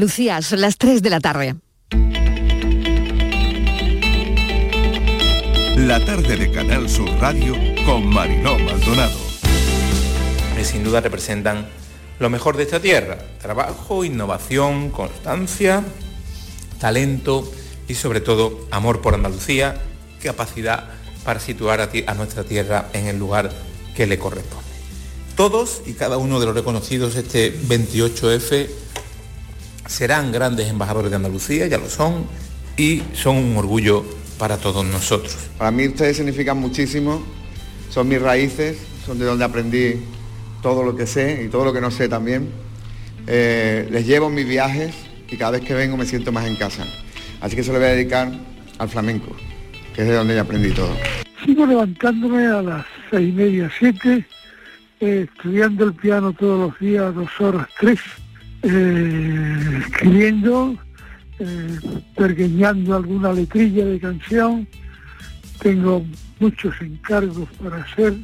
Lucía, son las 3 de la tarde. La tarde de Canal Sur Radio con Mariló Maldonado. Que sin duda representan lo mejor de esta tierra. Trabajo, innovación, constancia, talento y sobre todo amor por Andalucía, capacidad para situar a, a nuestra tierra en el lugar que le corresponde. Todos y cada uno de los reconocidos este 28F serán grandes embajadores de Andalucía, ya lo son, y son un orgullo para todos nosotros. Para mí ustedes significan muchísimo, son mis raíces, son de donde aprendí todo lo que sé y todo lo que no sé también. Eh, les llevo mis viajes y cada vez que vengo me siento más en casa. Así que se lo voy a dedicar al flamenco, que es de donde yo aprendí todo. Sigo levantándome a las seis y media, siete, eh, estudiando el piano todos los días, dos horas, tres eh, escribiendo, eh, pergueñando alguna letrilla de canción. Tengo muchos encargos para hacer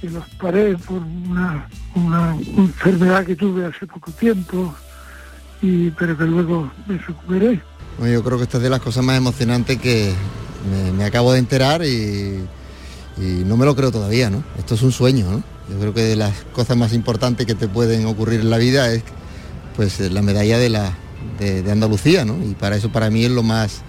que los paré por una, una enfermedad que tuve hace poco tiempo, y, pero que luego me recuperé. Bueno, yo creo que esta es de las cosas más emocionantes que me, acabo de enterar y, y, no me lo creo todavía, ¿no? Esto es un sueño, ¿no? Yo creo que de las cosas más importantes que te pueden ocurrir en la vida es pues la medalla de, la, de, de Andalucía, ¿no? Y para eso para mí es lo más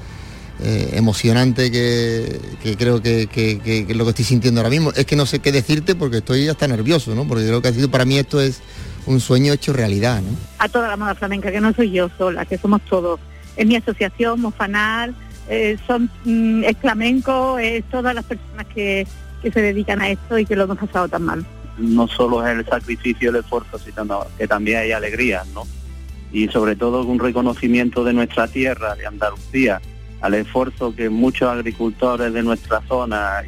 eh, emocionante que, que creo que, que, lo que estoy sintiendo ahora mismo. Es que no sé qué decirte porque estoy hasta nervioso, ¿no? Porque creo que ha sido para mí esto es un sueño hecho realidad, ¿no? A toda la moda flamenca, que no soy yo sola, que somos todos. Es mi asociación, Mofanal, eh, son, mm, es flamenco, es todas las personas que, que se dedican a esto y que lo hemos pasado tan mal. No solo es el sacrificio y el esfuerzo, sino que también hay alegría, ¿no? Y sobre todo un reconocimiento de nuestra tierra, de Andalucía, al esfuerzo que muchos agricultores de nuestra zona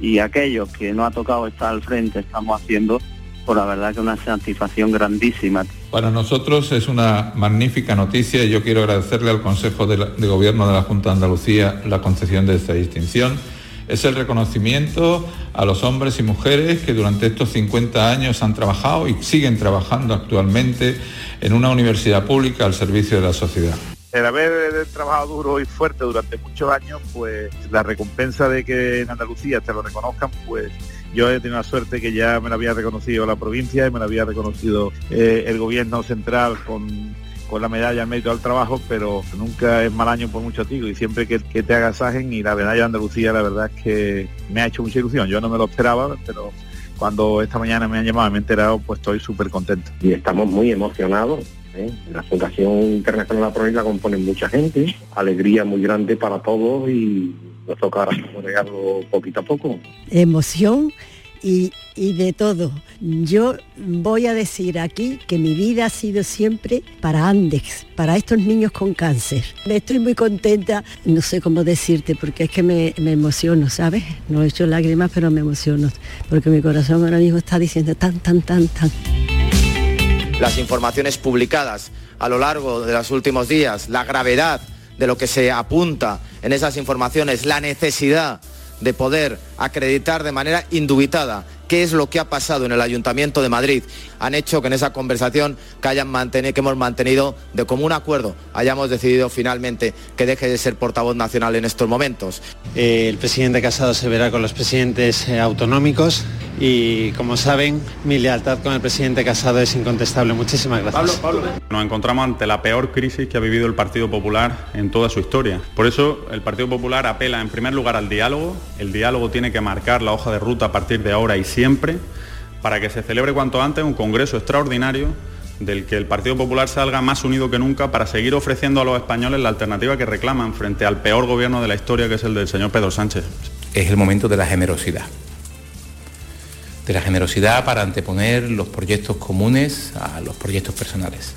y, aquellos que no ha tocado estar al frente estamos haciendo, por la verdad que una satisfacción grandísima. Para nosotros es una magnífica noticia y yo quiero agradecerle al Consejo de, de Gobierno de la Junta de Andalucía la concesión de esta distinción. Es el reconocimiento a los hombres y mujeres que durante estos 50 años han trabajado y siguen trabajando actualmente en una universidad pública al servicio de la sociedad. El haber trabajado duro y fuerte durante muchos años, pues la recompensa de que en Andalucía te lo reconozcan, pues yo he tenido la suerte que ya me lo había reconocido la provincia y me lo había reconocido eh, el gobierno central con, con la medalla al mérito al trabajo, pero nunca es mal año por mucho tigo y siempre que, que, te agasajen y la medalla de Andalucía la verdad es que me ha hecho mucha ilusión. Yo no me lo esperaba, pero cuando esta mañana me han llamado y me he enterado, pues estoy súper contento. Y estamos muy emocionados ¿eh? La Fundación Internacional de la Provincia la componen mucha gente, alegría muy grande para todos y nos toca saborearlo poquito a poco. Emoción y, de todo. Yo voy a decir aquí que mi vida ha sido siempre para Andex, para estos niños con cáncer. Estoy muy contenta, no sé cómo decirte, porque es que me, me emociono, ¿sabes? No he hecho lágrimas, pero me emociono, porque mi corazón ahora mismo está diciendo tan, tan, tan, tan las informaciones publicadas a lo largo de los últimos días, la gravedad de lo que se apunta en esas informaciones, la necesidad de poder acreditar de manera indubitada qué es lo que ha pasado en el Ayuntamiento de Madrid, han hecho que en esa conversación que, hayan mantenido, que hemos mantenido de común acuerdo hayamos decidido finalmente que deje de ser portavoz nacional en estos momentos. Eh, el presidente Casado se verá con los presidentes eh, autonómicos y como saben mi lealtad con el presidente Casado es incontestable. Muchísimas gracias. Pablo, Pablo. Nos encontramos ante la peor crisis que ha vivido el Partido Popular en toda su historia. Por eso el Partido Popular apela en primer lugar al diálogo. El diálogo tiene que marcar la hoja de ruta a partir de ahora y siempre para que se celebre cuanto antes un congreso extraordinario del que el Partido Popular salga más unido que nunca para seguir ofreciendo a los españoles la alternativa que reclaman frente al peor gobierno de la historia que es el del señor Pedro Sánchez. Es el momento de la generosidad. De la generosidad para anteponer los proyectos comunes a los proyectos personales.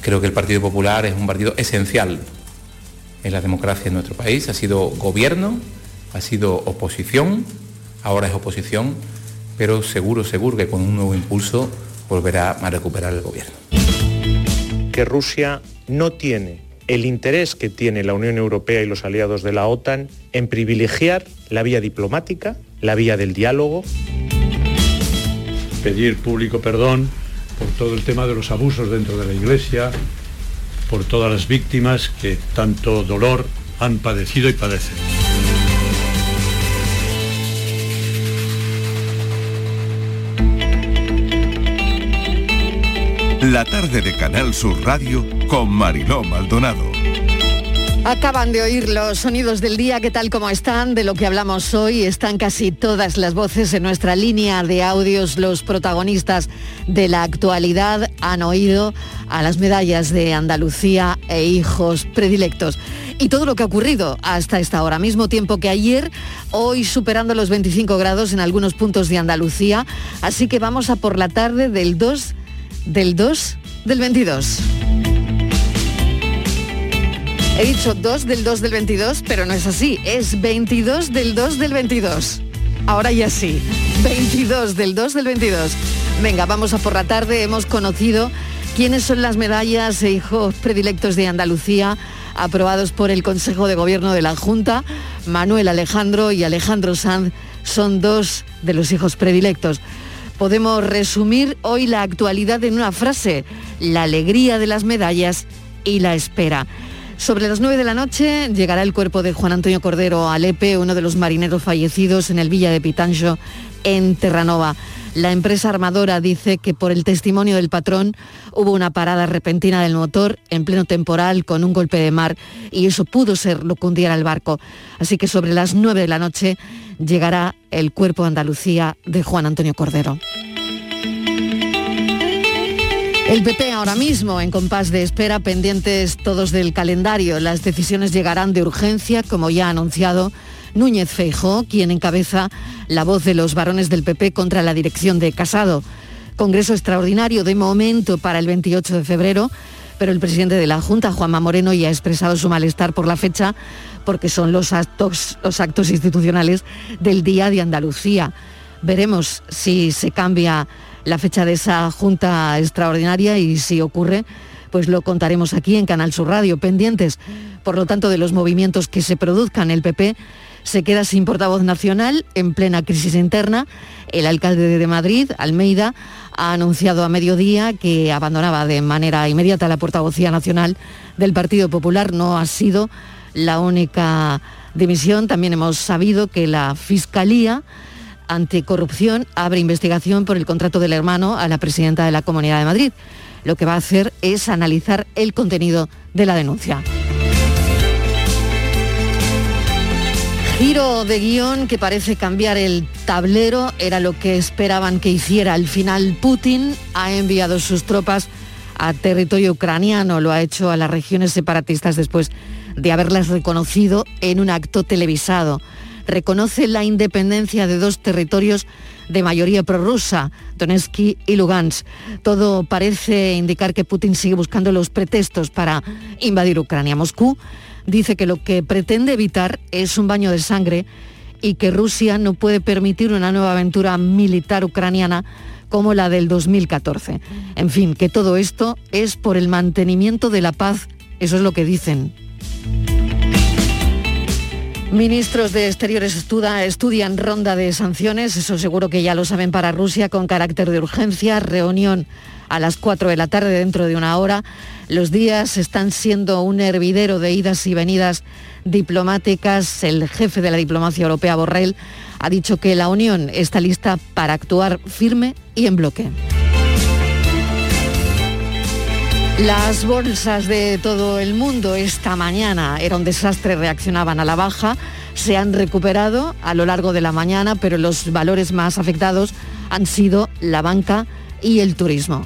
Creo que el Partido Popular es un partido esencial en la democracia en nuestro país. Ha sido gobierno, ha sido oposición, ahora es oposición, pero seguro, seguro que con un nuevo impulso volverá a recuperar el gobierno. Que Rusia no tiene el interés que tiene la Unión Europea y los aliados de la OTAN en privilegiar la vía diplomática, la vía del diálogo. Pedir público perdón por todo el tema de los abusos dentro de la Iglesia, por todas las víctimas que tanto dolor han padecido y padecen. La tarde de Canal Sur Radio con Mariló Maldonado. Acaban de oír los sonidos del día, ¿qué tal como están? De lo que hablamos hoy, están casi todas las voces en nuestra línea de audios. Los protagonistas de la actualidad han oído a las medallas de Andalucía e hijos predilectos. Y todo lo que ha ocurrido hasta esta hora, mismo tiempo que ayer, hoy superando los 25 grados en algunos puntos de Andalucía. Así que vamos a por la tarde del 2, del 2, del 22. He dicho 2 del 2 del 22, pero no es así, es 22 del 2 del 22. Ahora ya sí, 22 del 2 del 22. Venga, vamos a por la tarde, hemos conocido quiénes son las medallas e hijos predilectos de Andalucía aprobados por el Consejo de Gobierno de la Junta. Manuel Alejandro y Alejandro Sanz son dos de los hijos predilectos. Podemos resumir hoy la actualidad en una frase, la alegría de las medallas y la espera. Sobre las 9 de la noche llegará el cuerpo de Juan Antonio Cordero Alepe, uno de los marineros fallecidos en el Villa de Pitancho, en Terranova. La empresa armadora dice que por el testimonio del patrón hubo una parada repentina del motor en pleno temporal con un golpe de mar y eso pudo ser lo que hundiera el barco. Así que sobre las 9 de la noche llegará el cuerpo de Andalucía de Juan Antonio Cordero. El PP ahora mismo en compás de espera, pendientes todos del calendario. Las decisiones llegarán de urgencia, como ya ha anunciado Núñez Feijó, quien encabeza la voz de los varones del PP contra la dirección de Casado. Congreso extraordinario de momento para el 28 de febrero, pero el presidente de la Junta, Juanma Moreno, ya ha expresado su malestar por la fecha porque son los actos, los actos institucionales del Día de Andalucía. Veremos si se cambia la fecha de esa junta extraordinaria y si ocurre, pues lo contaremos aquí en Canal Sur Radio, pendientes, por lo tanto, de los movimientos que se produzcan. El PP se queda sin portavoz nacional en plena crisis interna. El alcalde de Madrid, Almeida, ha anunciado a mediodía que abandonaba de manera inmediata la portavocía nacional del Partido Popular. No ha sido la única dimisión. También hemos sabido que la Fiscalía Anticorrupción abre investigación por el contrato del hermano a la presidenta de la Comunidad de Madrid. Lo que va a hacer es analizar el contenido de la denuncia. Giro de guion que parece cambiar el tablero, era lo que esperaban que hiciera. Al final Putin ha enviado sus tropas a territorio ucraniano, lo ha hecho a las regiones separatistas después de haberlas reconocido en un acto televisado reconoce la independencia de dos territorios de mayoría prorrusa, Donetsk y Lugansk. Todo parece indicar que Putin sigue buscando los pretextos para invadir Ucrania. Moscú dice que lo que pretende evitar es un baño de sangre y que Rusia no puede permitir una nueva aventura militar ucraniana como la del 2014. En fin, que todo esto es por el mantenimiento de la paz, eso es lo que dicen. Ministros de Exteriores estudian ronda de sanciones, eso seguro que ya lo saben para Rusia, con carácter de urgencia. Reunión a las 4 de la tarde dentro de una hora. Los días están siendo un hervidero de idas y venidas diplomáticas. El jefe de la diplomacia europea, Borrell, ha dicho que la Unión está lista para actuar firme y en bloque. Las bolsas de todo el mundo esta mañana era un desastre, reaccionaban a la baja, se han recuperado a lo largo de la mañana, pero los valores más afectados han sido la banca y el turismo.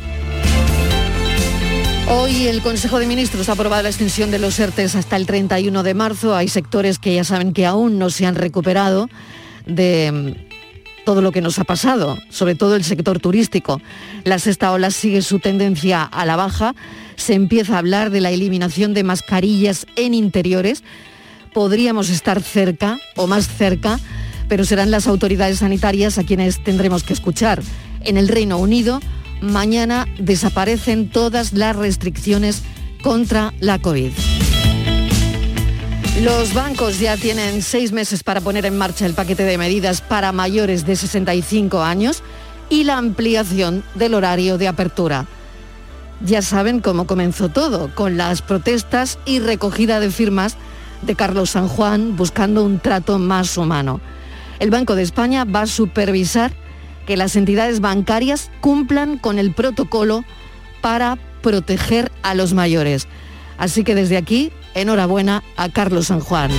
Hoy el Consejo de Ministros ha aprobado la extensión de los ERTES hasta el 31 de marzo. Hay sectores que ya saben que aún no se han recuperado de todo lo que nos ha pasado, sobre todo el sector turístico. La sexta ola sigue su tendencia a la baja. Se empieza a hablar de la eliminación de mascarillas en interiores. Podríamos estar cerca o más cerca, pero serán las autoridades sanitarias a quienes tendremos que escuchar. En el Reino Unido, mañana desaparecen todas las restricciones contra la COVID. Los bancos ya tienen seis meses para poner en marcha el paquete de medidas para mayores de 65 años y la ampliación del horario de apertura. Ya saben cómo comenzó todo, con las protestas y recogida de firmas de Carlos San Juan buscando un trato más humano. El Banco de España va a supervisar que las entidades bancarias cumplan con el protocolo para proteger a los mayores. Así que desde aquí, enhorabuena a Carlos San Juan.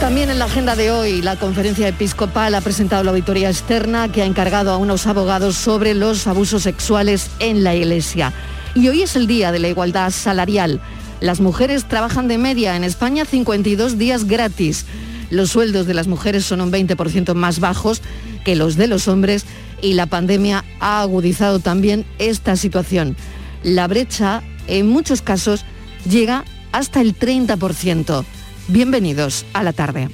También en la agenda de hoy, la conferencia episcopal ha presentado la auditoría externa que ha encargado a unos abogados sobre los abusos sexuales en la Iglesia. Y hoy es el Día de la Igualdad Salarial. Las mujeres trabajan de media en España 52 días gratis. Los sueldos de las mujeres son un 20% más bajos que los de los hombres y la pandemia ha agudizado también esta situación. La brecha, en muchos casos, llega hasta el 30%. Bienvenidos a la tarde.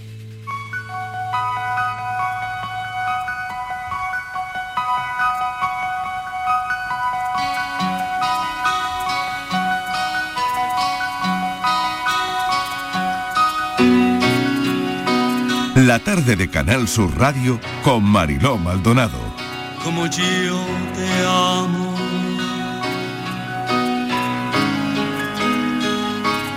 La tarde de Canal Sur Radio con Mariló Maldonado. Como yo te amo.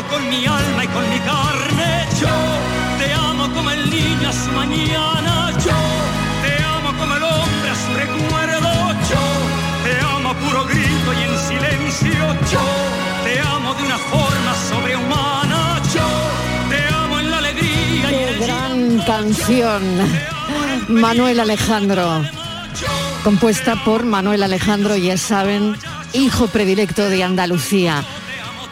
Amo con mi alma y con mi carne. Yo te amo como el niño a su mañana. Yo te amo como el hombre a su recuerdo. Yo te amo a puro grito y en silencio. Yo te amo de una forma sobrehumana. Yo te amo en la alegría y en el Gran canción, Manuel Alejandro, compuesta por Manuel Alejandro, ya saben, hijo predilecto de Andalucía.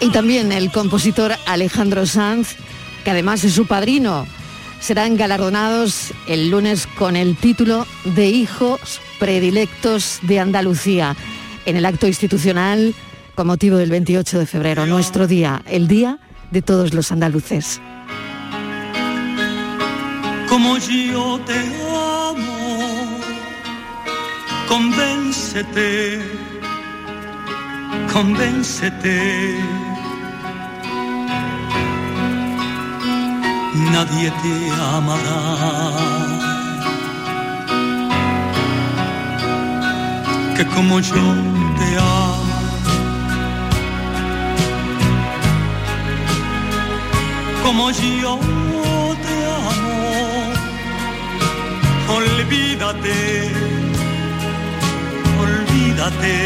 Y también el compositor Alejandro Sanz, que además es su padrino. Serán galardonados el lunes con el título de Hijos Predilectos de Andalucía en el acto institucional con motivo del 28 de febrero, nuestro día, el día de todos los andaluces. como yo te amo. Convéncete, convéncete. Nadie te amará. Que como yo te amo. Como yo te amo olvídate, olvídate.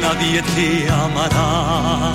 Nadie te amará,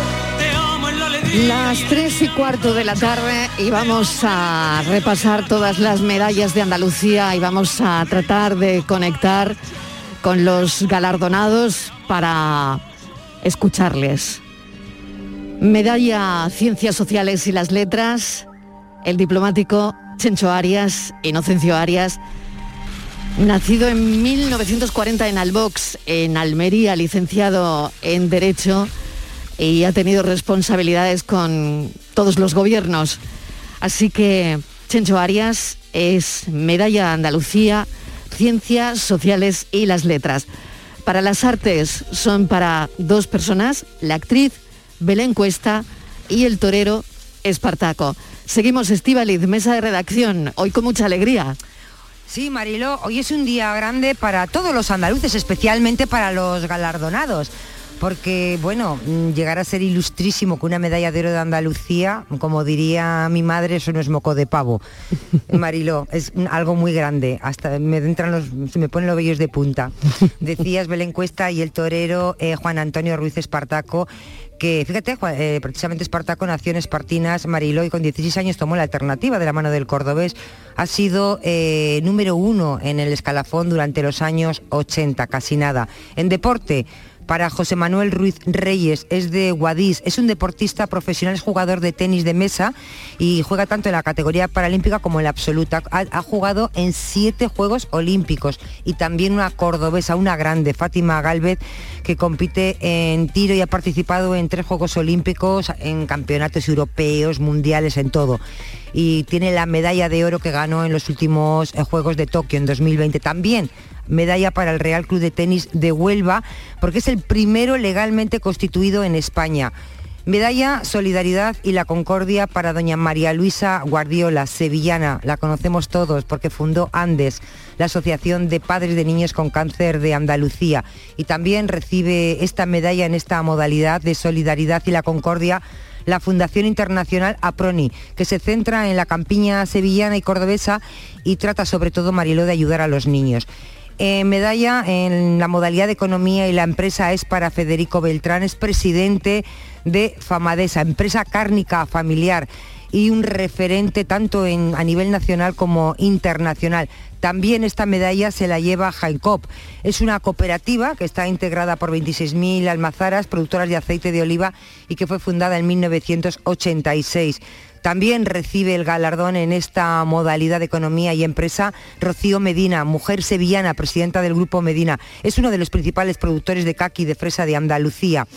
Las tres y cuarto de la tarde y vamos a repasar todas las medallas de Andalucía y vamos a tratar de conectar con los galardonados para escucharles. Medalla Ciencias Sociales y las Letras, el diplomático Chencho Arias, Inocencio Arias, nacido en 1940 en Albox, en Almería, licenciado en Derecho y ha tenido responsabilidades con todos los gobiernos. Así que Chencho Arias es medalla Andalucía, Ciencias Sociales y las Letras. Para las artes son para dos personas, la actriz Belén Cuesta y el torero Espartaco. Seguimos Estivaliz, mesa de redacción, hoy con mucha alegría. Sí, Marilo, hoy es un día grande para todos los andaluces, especialmente para los galardonados porque bueno, mm, llegar a ser ilustrísimo con una medalla de oro de Andalucía, como diría mi madre, eso no es moco de pavo. Marilo, es algo muy grande, hasta me entran los, se me ponen los vellos de punta. Decías Belén Cuesta y el torero eh, Juan Antonio Ruiz Espartaco que fíjate, eh, precisamente Espartaco nació en Espartinas, Marilo, y con 16 años tomó la alternativa de la mano del cordobés. Ha sido eh, número uno en el escalafón durante los años 80, casi nada. En deporte, para José Manuel Ruiz Reyes, es de Guadix, es un deportista profesional, es jugador de tenis de mesa y juega tanto en la categoría paralímpica como en la absoluta. Ha, jugado en siete Juegos Olímpicos y también una cordobesa, una grande, Fátima Galvez, que compite en tiro y ha participado en tres Juegos Olímpicos, en campeonatos europeos, mundiales, en todo y tiene la medalla de oro que ganó en los últimos eh, Juegos de Tokio en 2020. También medalla para el Real Club de Tenis de Huelva, porque es el primero legalmente constituido en España. Medalla Solidaridad y la Concordia para doña María Luisa Guardiola, sevillana, la conocemos todos porque fundó Andes, la Asociación de Padres de Niños con Cáncer de Andalucía, y también recibe esta medalla en esta modalidad de Solidaridad y la Concordia la Fundación Internacional APRONI, que se centra en la campiña sevillana y cordobesa y trata sobre todo, Mariló, de ayudar a los niños. Eh, medalla en la modalidad de economía y la empresa es para Federico Beltrán, es presidente de Famadesa, empresa cárnica familiar y un referente tanto a nivel nacional como internacional. También esta medalla se la lleva Jacob. Es una cooperativa que está integrada por 26.000 almazaras, productoras de aceite de oliva y que fue fundada en 1986. También recibe el galardón en esta modalidad de economía y empresa Rocío Medina, mujer sevillana, presidenta del Grupo Medina. Es uno de los principales productores de caqui de fresa de Andalucía.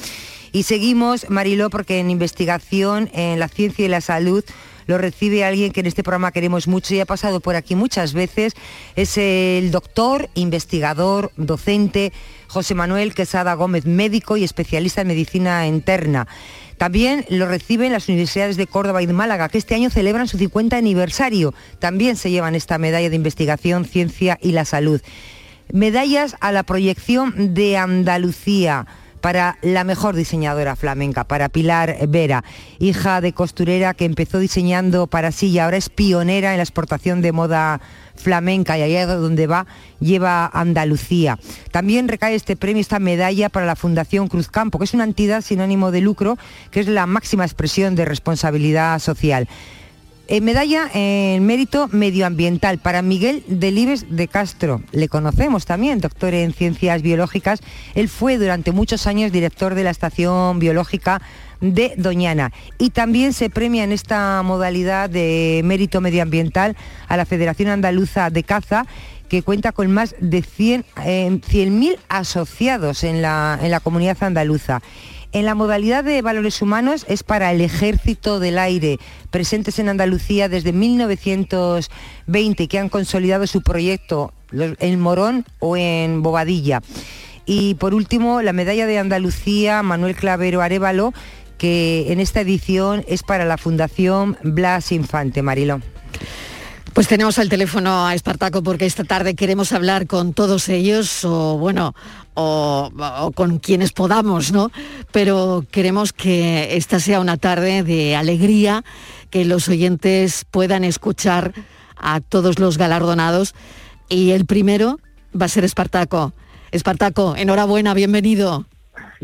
Y seguimos, Mariló, porque en investigación, en la ciencia y la salud, lo recibe alguien que en este programa queremos mucho y ha pasado por aquí muchas veces. Es el doctor, investigador, docente José Manuel Quesada Gómez, médico y especialista en medicina interna. También lo reciben las universidades de Córdoba y de Málaga, que este año celebran su 50 aniversario. También se llevan esta medalla de investigación, ciencia y la salud. Medallas a la proyección de Andalucía para la mejor diseñadora flamenca, para Pilar Vera, hija de costurera que empezó diseñando para sí y ahora es pionera en la exportación de moda flamenca y allá donde va lleva Andalucía. También recae este premio, esta medalla para la Fundación Cruz Campo, que es una entidad sin ánimo de lucro, que es la máxima expresión de responsabilidad social. Eh, medalla en mérito medioambiental para Miguel Delibes de Castro. Le conocemos también, doctor en ciencias biológicas. Él fue durante muchos años director de la Estación Biológica de Doñana. Y también se premia en esta modalidad de mérito medioambiental a la Federación Andaluza de Caza que cuenta con más de 100.000 eh, asociados en la, en la comunidad andaluza. En la modalidad de valores humanos es para el Ejército del Aire, presentes en Andalucía desde 1920, que han consolidado su proyecto en Morón o en Bobadilla. Y por último, la medalla de Andalucía Manuel Clavero Arevalo, que en esta edición es para la Fundación Blas Infante, Marilo. Pues tenemos al teléfono a Espartaco porque esta tarde queremos hablar con todos ellos o bueno, o, con quienes podamos, ¿no? Pero queremos que esta sea una tarde de alegría, que los oyentes puedan escuchar a todos los galardonados y el primero va a ser Espartaco. Espartaco, enhorabuena, bienvenido.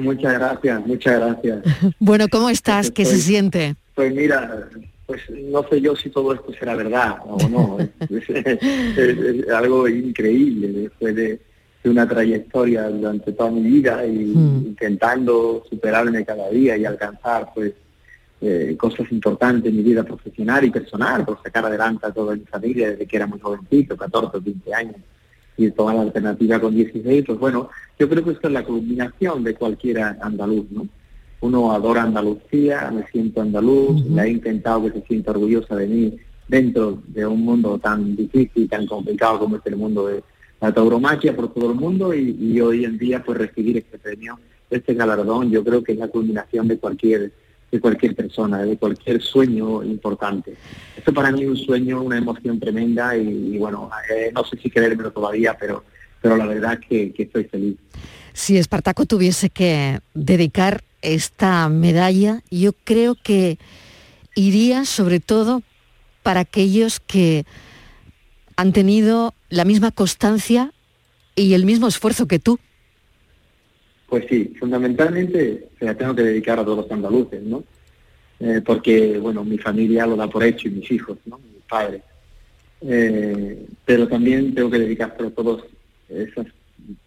Muchas gracias, muchas gracias. bueno, ¿cómo estás? ¿Qué se pues, siente? Pues mira, pues no sé yo si todo esto será verdad o no. es, algo increíble después de, una trayectoria durante toda mi vida y hmm. intentando superarme cada día y alcanzar pues eh, cosas importantes en mi vida profesional y personal, por sacar adelante a toda mi familia desde que era muy jovencito, 14 o 15 años, y tomar la alternativa con 16, pues bueno, yo creo que esto es la culminación de cualquier andaluz, ¿no? uno adora Andalucía, me siento andaluz, le he intentado que se sienta orgullosa de mí dentro de un mundo tan difícil, tan complicado como es el mundo de la tauromaquia por todo el mundo y, y hoy en día pues recibir este premio, este galardón, yo creo que es la culminación de cualquier de cualquier persona, de cualquier sueño importante. Esto para mí es un sueño, una emoción tremenda y, bueno, eh, no sé si creérmelo todavía, pero, pero la verdad que, que estoy feliz. Si Espartaco tuviese que dedicar esta medalla, yo creo que iría sobre todo para aquellos que han tenido la misma constancia y el mismo esfuerzo que tú. Pues sí, fundamentalmente se la tengo que dedicar a todos los andaluces, ¿no? Eh, porque, bueno, mi familia lo da por hecho y mis hijos, ¿no? Mi padre. Eh, pero también tengo que dedicárselo a todas esas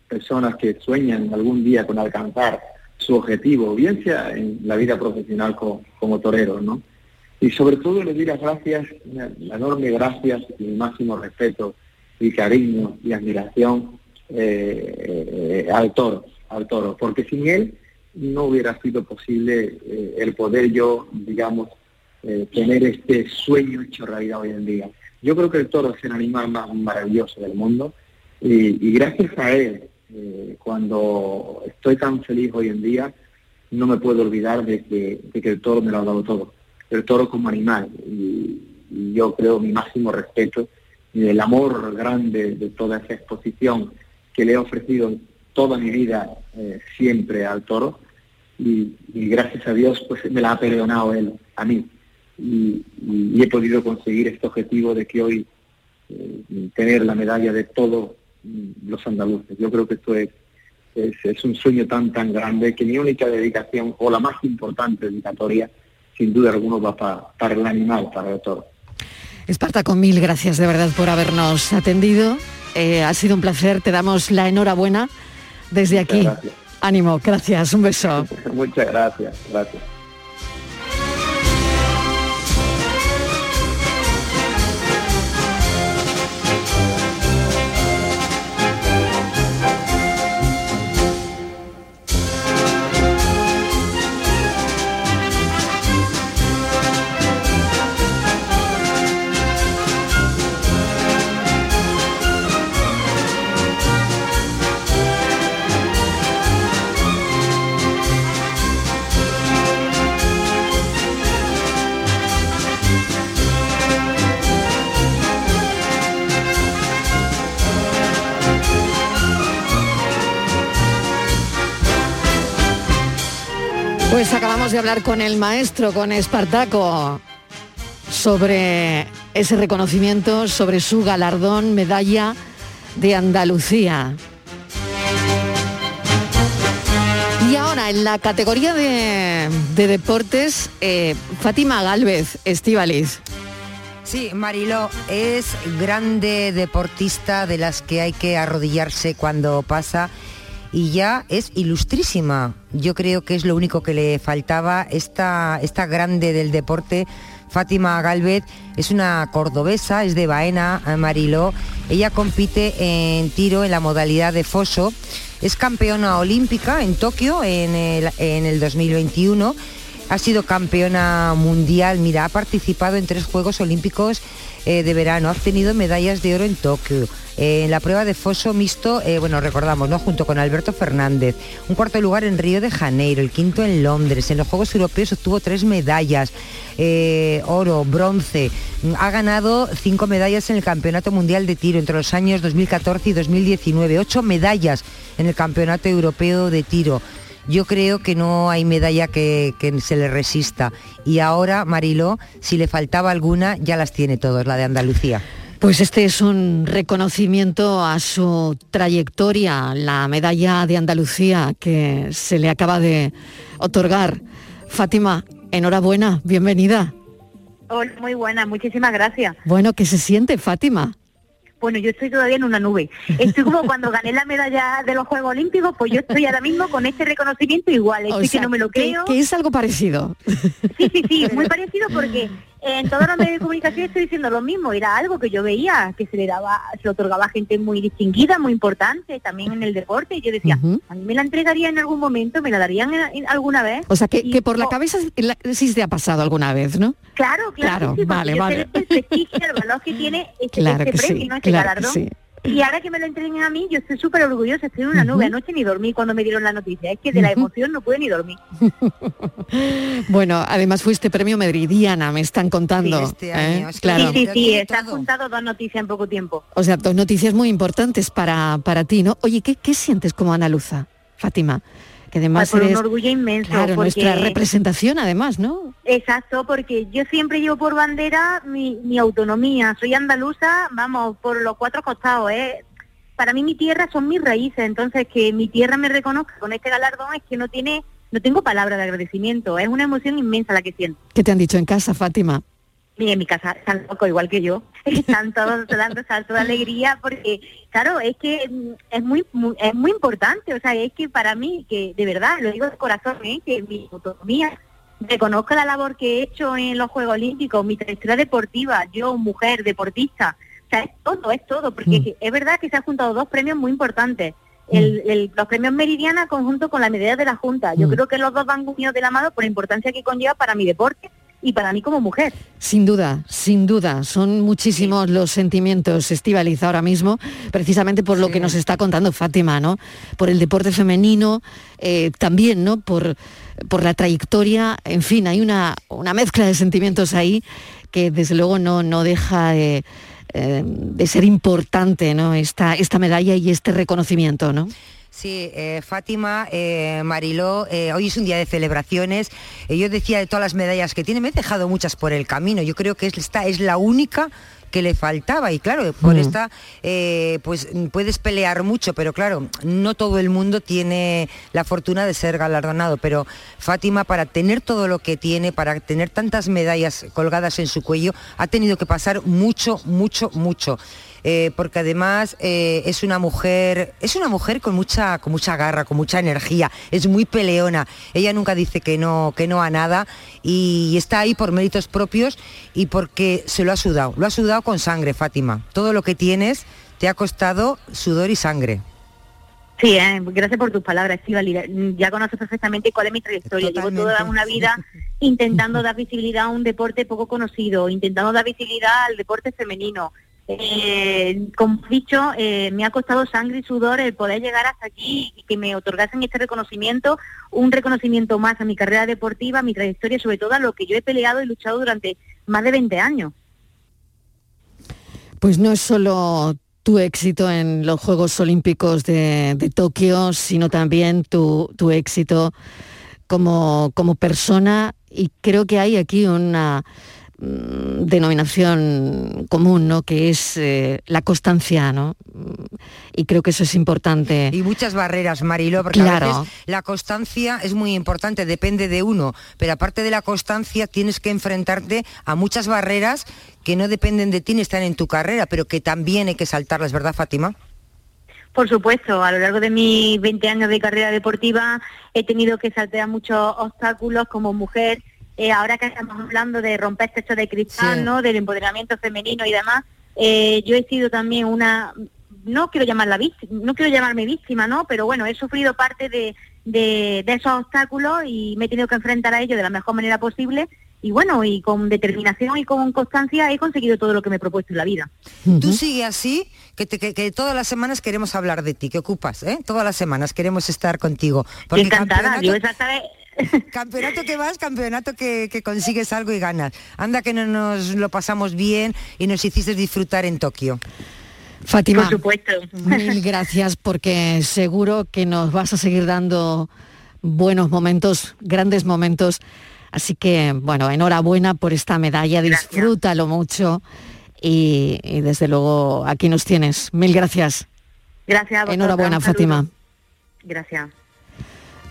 personas que sueñan algún día con alcanzar su objetivo, bien sea en la vida profesional como, torero, ¿no? Y sobre todo le doy las gracias, una, una enorme gracias y mi máximo respeto y cariño y admiración eh, al toro, al toro, porque sin él no hubiera sido posible eh, el poder yo, digamos, eh, tener este sueño hecho realidad hoy en día. Yo creo que el toro es el animal más maravilloso del mundo y, gracias a él, eh, cuando estoy tan feliz hoy en día, no me puedo olvidar de que, de que el toro me lo ha dado todo. El toro como animal y, y yo creo mi máximo respeto y el amor grande de toda esa exposición que le he ofrecido toda mi vida eh, siempre al toro y, gracias a Dios pues me la ha perdonado él a mí y, he podido conseguir este objetivo de que hoy eh, tener la medalla de todos los andaluces. Yo creo que esto es, es, es, un sueño tan tan grande que mi única dedicación o la más importante dedicatoria sin duda alguna va para, para el animal, para el toro. Espartaco, mil gracias de verdad por habernos atendido. Eh, ha sido un placer, te damos la enhorabuena desde Muchas aquí. gracias. Ánimo, gracias, un beso. Muchas gracias, gracias. De hablar con el maestro, con Espartaco, sobre ese reconocimiento, sobre su galardón, medalla de Andalucía. Y ahora, en la categoría de, de deportes, eh, Fátima Galvez, Estivaliz. Sí, Mariló es grande deportista de las que hay que arrodillarse cuando pasa y ya es ilustrísima. Yo creo que es lo único que le faltaba. Esta, esta grande del deporte, Fátima Galvez, es una cordobesa, es de Baena, Mariló. Ella compite en tiro en la modalidad de foso. Es campeona olímpica en Tokio en el, en el 2021. Ha sido campeona mundial, mira, ha participado en tres Juegos Olímpicos eh, de verano, ha obtenido medallas de oro en Tokio, eh, en la prueba de foso mixto, eh, bueno, recordamos, ¿no? Junto con Alberto Fernández. Un cuarto lugar en Río de Janeiro, el quinto en Londres. En los Juegos Europeos obtuvo tres medallas, oro, bronce. Ha ganado cinco medallas en el Campeonato Mundial de Tiro entre los años 2014 y 2019. Ocho medallas en el Campeonato Europeo de Tiro. Yo creo que no hay medalla que, que se le resista. Y ahora, Mariló, si le faltaba alguna, ya las tiene todas, la de Andalucía. Pues este es un reconocimiento a su trayectoria, la medalla de Andalucía que se le acaba de otorgar. Fátima, enhorabuena, bienvenida. Hola, muy buena, muchísimas gracias. Bueno, ¿qué se siente, Fátima? Bueno, yo estoy todavía en una nube. Estoy como cuando gané la medalla de los Juegos Olímpicos, pues yo estoy ahora mismo con este reconocimiento igual. Estoy O sea, que no me lo que- creo. que es algo parecido. Sí, sí, sí, muy parecido porque en todos los medios de comunicación estoy diciendo lo mismo, era algo que yo veía, que se le daba, se le otorgaba a gente muy distinguida, muy importante, también en el deporte, y yo decía, a mí me la entregaría en algún momento, me la darían en- en alguna vez. O sea, que, Y- que por la cabeza la- sí te ha pasado alguna vez, ¿no? Claro, claro, Claro, sí, vale, vale. el prestigio, el valor que tiene este, Claro este que sí, premio, ¿no? este claro galardón. sí. Y ahora que me lo entreguen a mí, yo estoy súper orgullosa, estoy en una nube. Anoche ni dormí cuando me dieron la noticia. Es que de la emoción no pude ni dormir. Bueno, además fuiste premio Medridiana, me están contando. este ¿eh? Claro. Sí, sí, sí, se han juntado dos noticias en poco tiempo. O sea, dos noticias muy importantes para, para ti, ¿no? Oye, ¿qué, qué sientes como andaluza, Fátima? Que además Pues por eres, un orgullo inmenso. claro, porque... nuestra representación además, ¿no? Exacto, porque yo siempre llevo por bandera mi, mi autonomía. Soy andaluza, vamos, por los cuatro costados. ¿eh? Para mí mi tierra son mis raíces, entonces que mi tierra me reconozca con este galardón es que no tiene, no tengo palabra de agradecimiento. Es una emoción inmensa la que siento. ¿Qué te han dicho en casa, Fátima? Y en mi casa están locos igual que yo. Están todos dando saltos de alegría porque, claro, es que mm, es muy, muy- es muy importante. O sea, es que para mí, que de verdad, lo digo de corazón, ¿eh? que mi autonomía reconozca la labor que he hecho en los Juegos Olímpicos, mi trayectoria deportiva, yo, mujer, deportista. O sea, es todo, es todo. Porque Mm. es verdad que se han juntado dos premios muy importantes. El- el- los premios Meridiana conjunto con la medalla de la Junta. Yo Mm. creo que los dos van unidos de la mano por la importancia que conlleva para mi deporte y para mí como mujer. Sin duda, sin duda, son muchísimos los sentimientos, Estivaliz, ahora mismo, precisamente por lo que nos está contando Fátima, ¿no? Por el deporte femenino, eh, también, ¿no? Por, por la trayectoria, en fin, hay una, una mezcla de sentimientos ahí que desde luego no, no deja de, eh, de ser importante, ¿no? Esta, esta medalla y este reconocimiento, ¿no? Sí, eh, Fátima, eh, Mariló, eh, hoy es un día de celebraciones. Yo decía de todas las medallas que tiene, me he dejado muchas por el camino. Yo creo que es- esta es la única que le faltaba y claro, por Mm. esta eh, pues puedes pelear mucho, pero claro, no todo el mundo tiene la fortuna de ser galardonado, pero Fátima para tener todo lo que tiene, para tener tantas medallas colgadas en su cuello, ha tenido que pasar mucho, mucho, mucho. Eh, porque además eh, es una mujer, es una mujer con mucha, con mucha garra, con mucha energía, es muy peleona. Ella nunca dice que no, que no a nada y está ahí por méritos propios y porque se lo ha sudado. Lo ha sudado con sangre, Fátima. Todo lo que tienes te ha costado sudor y sangre. Sí, eh, gracias por tus palabras, Estivali. Ya conoces perfectamente cuál es mi trayectoria. Llevo toda Totalmente. una vida intentando dar visibilidad a un deporte poco conocido, intentando dar visibilidad al deporte femenino. Eh, como he dicho, eh, me ha costado sangre y sudor el poder llegar hasta aquí y que me otorgasen este reconocimiento, un reconocimiento más a mi carrera deportiva, a mi trayectoria, sobre todo a lo que yo he peleado y luchado durante más de 20 años. Pues no es solo tu éxito en los Juegos Olímpicos de, Tokio, sino también tu, tu éxito como, como persona y creo que hay aquí una denominación común, ¿no? Que es eh, la constancia, ¿no? Mm, Y creo que eso es importante. Y muchas barreras, Marilo, porque a veces la constancia es muy importante, depende de uno, pero aparte de la constancia tienes que enfrentarte a muchas barreras que no dependen de ti ni están en tu carrera, pero que también hay que saltarlas, ¿verdad, Fátima? Por supuesto, a lo largo de mis 20 años de carrera deportiva he tenido que saltar muchos obstáculos como mujer. Eh, ahora que estamos hablando de romper techo de cristal, Sí. ¿no? Del empoderamiento femenino y demás, eh, yo he sido también una, no quiero llamarla víctima, no quiero llamarme víctima, ¿no? Pero bueno, he sufrido parte de, de, de esos obstáculos y me he tenido que enfrentar a ellos de la mejor manera posible. Y bueno, y con determinación y con constancia he conseguido todo lo que me he propuesto en la vida. Tú sigue así, que, te- que- que todas las semanas queremos hablar de ti, que ocupas, ¿eh? Todas las semanas queremos estar contigo. Encantada, yo esa sabe- Campeonato que vas, campeonato que, que consigues algo y ganas. Anda que no nos lo pasamos bien y nos hiciste disfrutar en Tokio. Fátima, Por supuesto. mil gracias porque seguro que nos vas a seguir dando buenos momentos, grandes momentos. Así que, bueno, enhorabuena por esta medalla, disfrútalo mucho y, y desde luego aquí nos tienes. Mil gracias. Gracias a Enhorabuena. Fátima. Gracias.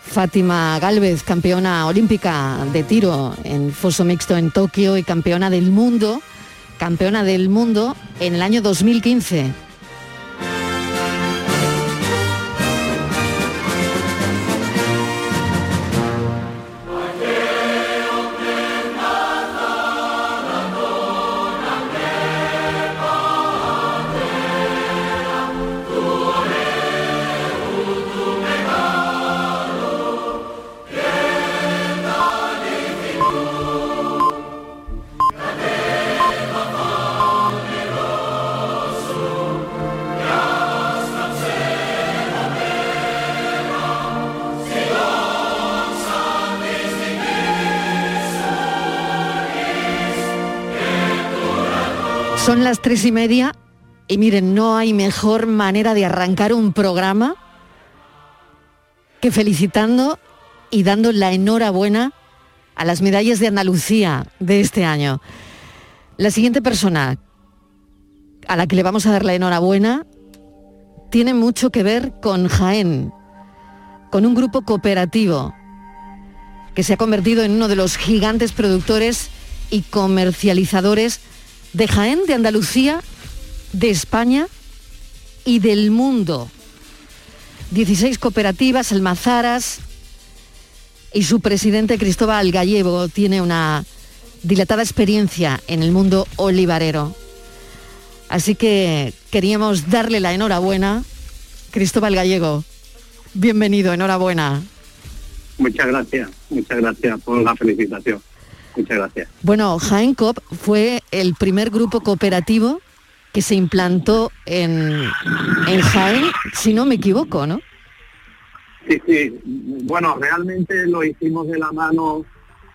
Fátima Galvez, campeona olímpica de tiro en foso mixto en Tokio y campeona del mundo, campeona del mundo en el año 2015. Son las tres y media y miren, no hay mejor manera de arrancar un programa que felicitando y dando la enhorabuena a las medallas de Andalucía de este año. La siguiente persona a la que le vamos a dar la enhorabuena tiene mucho que ver con Jaén, con un grupo cooperativo que se ha convertido en uno de los gigantes productores y comercializadores de Jaén, de Andalucía, de España y del mundo. 16 cooperativas, almazaras, y su presidente Cristóbal Gallego tiene una dilatada experiencia en el mundo olivarero. Así que queríamos darle la enhorabuena. Cristóbal Gallego, bienvenido, enhorabuena. Muchas gracias, muchas gracias por la felicitación. Muchas gracias. Bueno, Jaén Coop fue el primer grupo cooperativo que se implantó en, en Jaén, si no me equivoco, ¿no? Sí, sí. Bueno, realmente lo hicimos de la mano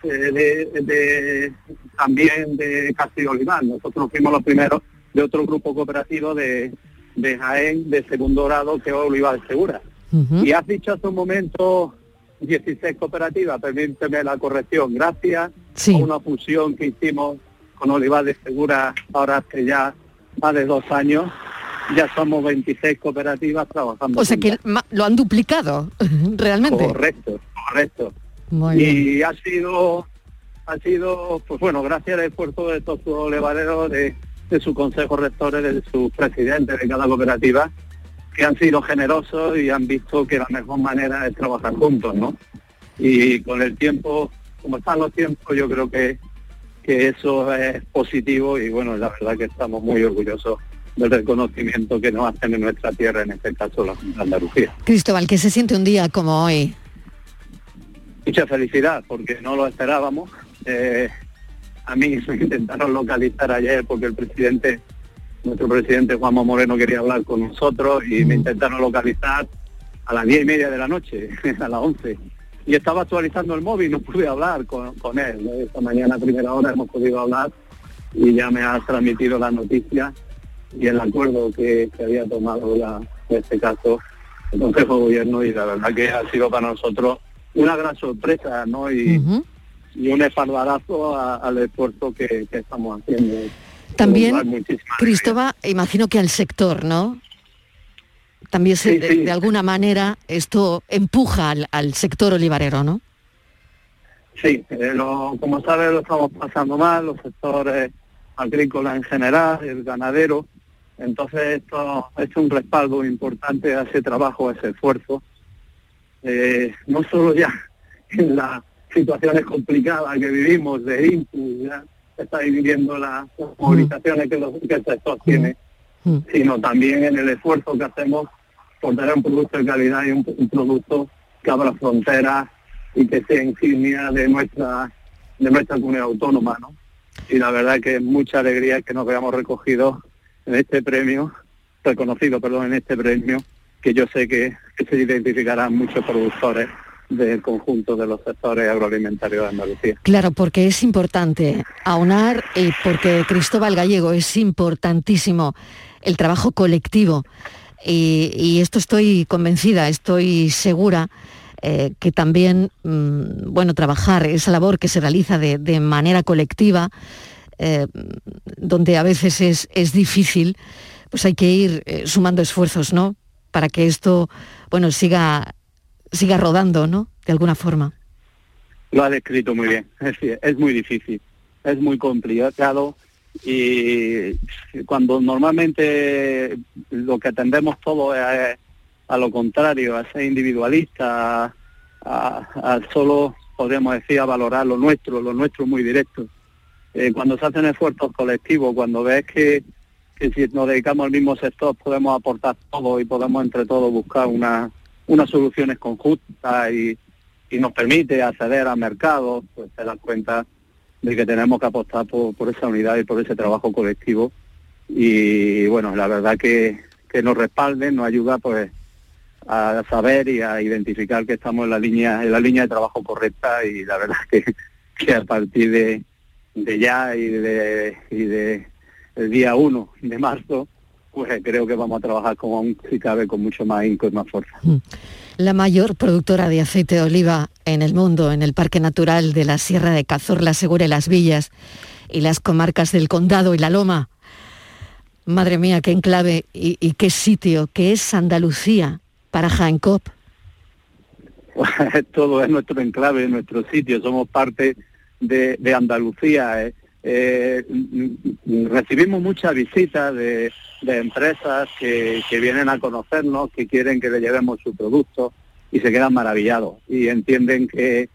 eh, de, de- también de Castillo Olivar. Nosotros fuimos los primeros de otro grupo cooperativo de, de Jaén de segundo grado que es Olivar Segura. Y has dicho hace un momento 16 cooperativas, permíteme la corrección, gracias a una fusión que hicimos con Olivar de Segura ahora hace ya más de dos años, ya somos 26 cooperativas trabajando. O sea que lo han duplicado, realmente. Correcto, correcto. Muy y bien. ha sido, ha sido, pues bueno, gracias al esfuerzo de todos sus olevareros, de, de sus consejos rectores, de sus presidentes de cada cooperativa, que han sido generosos y han visto que la mejor manera es trabajar juntos, ¿no? Y con el tiempo, como están los tiempos, yo creo que, que eso es positivo y bueno, la verdad que estamos muy orgullosos del reconocimiento que nos hacen en nuestra tierra, en este caso la Junta de Andalucía. Cristóbal, ¿qué se siente un día como hoy? mucha felicidad porque no lo esperábamos. Eh, a mí me intentaron localizar ayer porque el presidente, nuestro presidente Juanma Moreno quería hablar con nosotros y me intentaron localizar a las diez y media de la noche, a las 11. Y estaba actualizando el móvil, no pude hablar con, con él. ¿no? Esta mañana a primera hora hemos podido hablar y ya me ha transmitido la noticia y el acuerdo que, que había tomado ya, en este caso, el Consejo de Gobierno y la verdad que ha sido para nosotros una gran sorpresa, ¿no? Y, y un espaldarazo al esfuerzo que, que estamos haciendo. También, Cristóbal, imagino que al sector, ¿no? También se- Sí, de, sí. de alguna manera esto empuja al, al sector olivarero, ¿no? Sí, eh, lo- como sabes lo estamos pasando mal, los sectores agrícolas en general, el ganadero. Entonces esto es un respaldo importante a ese trabajo, a ese esfuerzo. Eh, no solo ya en las situaciones complicadas que vivimos de input, ya estáis viviendo las las movilizaciones que, los, que el sector tiene, sino también en el esfuerzo que hacemos por tener un producto de calidad y un, producto que abra fronteras y que sea insignia de nuestra de nuestra comunidad autónoma, ¿no? Y la verdad que es mucha alegría que nos veamos recogidos en este premio, reconocido, perdón, en este premio, que yo sé que se identificarán muchos productores del conjunto de los sectores agroalimentarios de Andalucía. Claro, porque es importante aunar y porque Cristóbal Gallego es importantísimo el trabajo colectivo. Y, esto estoy convencida, estoy segura eh, que también, mm, bueno, trabajar esa labor que se realiza de, manera colectiva, eh, donde a veces es, es difícil, pues hay que ir eh, sumando esfuerzos, ¿no? Para que esto, bueno, siga, siga rodando, ¿no? De alguna forma. Lo ha descrito muy bien. Es, muy difícil, es muy complicado y cuando normalmente lo que atendemos todo es a lo contrario, a ser individualista, a solo, podríamos decir, a valorar lo nuestro, lo nuestro muy directo. Eh, cuando se hacen esfuerzos colectivos, cuando ves que, que si nos dedicamos al mismo sector podemos aportar todo y podemos entre todos buscar una, unas soluciones conjuntas y, y nos permite acceder al mercado, pues te das cuenta de que tenemos que apostar por, por esa unidad y por ese trabajo colectivo. Y bueno, la verdad que, que nos respalden, nos ayuda pues a saber y a identificar que estamos en la línea, en la línea de trabajo correcta y la verdad que, que a partir de, de ya y de, y de el día 1 de marzo, pues creo que vamos a trabajar como aún si cabe con mucho más inco y más fuerza. Mm. La mayor productora de aceite de oliva en el mundo, en el Parque Natural de la Sierra de Cazorla, Segura y Las Villas y las comarcas del Condado y La Loma. Madre mía, qué enclave y, y qué sitio, que es Andalucía para Jaén Cop. Todo es nuestro enclave, nuestro sitio, somos parte de, de Andalucía. eh. Eh, recibimos muchas visitas de, empresas que, vienen a conocernos, que quieren que le llevemos su producto y se quedan maravillados y entienden que,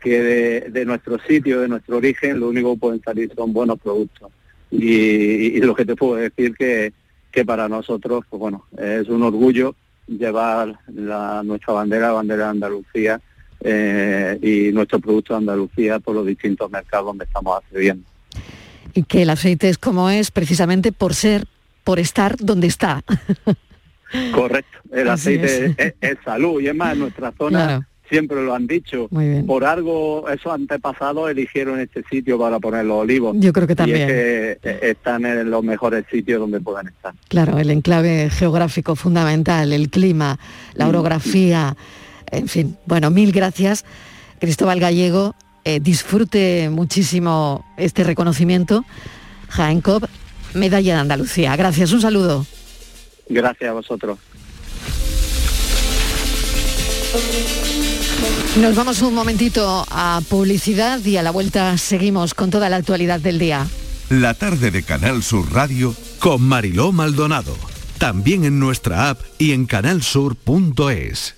que de, nuestro sitio, de nuestro origen, lo único que pueden salir son buenos productos. Y, lo que te puedo decir que, que para nosotros, pues bueno, es un orgullo llevar nuestra bandera, la bandera de Andalucía eh, y nuestro producto de Andalucía por los distintos mercados donde estamos accediendo. Y que el aceite es como es precisamente por ser, por estar donde está. Correcto, el Así aceite es. es. Es, es salud y es más, en nuestra zona Claro. siempre lo han dicho. Muy bien. Por algo esos antepasados eligieron este sitio para poner los olivos. Yo creo que Y también. es que eh, están en los mejores sitios donde pueden estar. Claro, el enclave geográfico fundamental, el clima, la orografía, en fin. Bueno, mil gracias, Cristóbal Gallego. Eh, disfrute muchísimo este reconocimiento. Jaén Cop, medalla de Andalucía. Gracias, un saludo. Gracias a vosotros. Nos vamos un momentito a publicidad y a la vuelta seguimos con toda la actualidad del día. La tarde de Canal Sur Radio con Mariló Maldonado. También en nuestra app y en canalsur.es.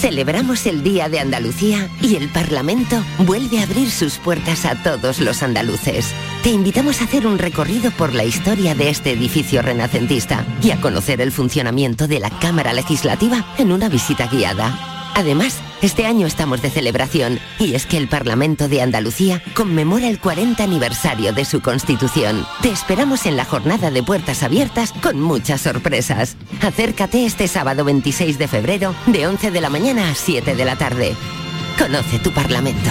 Celebramos el Día de Andalucía y el Parlamento vuelve a abrir sus puertas a todos los andaluces. Te invitamos a hacer un recorrido por la historia de este edificio renacentista y a conocer el funcionamiento de la Cámara Legislativa en una visita guiada. Además, este año estamos de celebración y es que el Parlamento de Andalucía conmemora el 40 aniversario de su constitución. Te esperamos en la jornada de puertas abiertas con muchas sorpresas. Acércate este sábado 26 de febrero de 11 de la mañana a 7 de la tarde. Conoce tu Parlamento.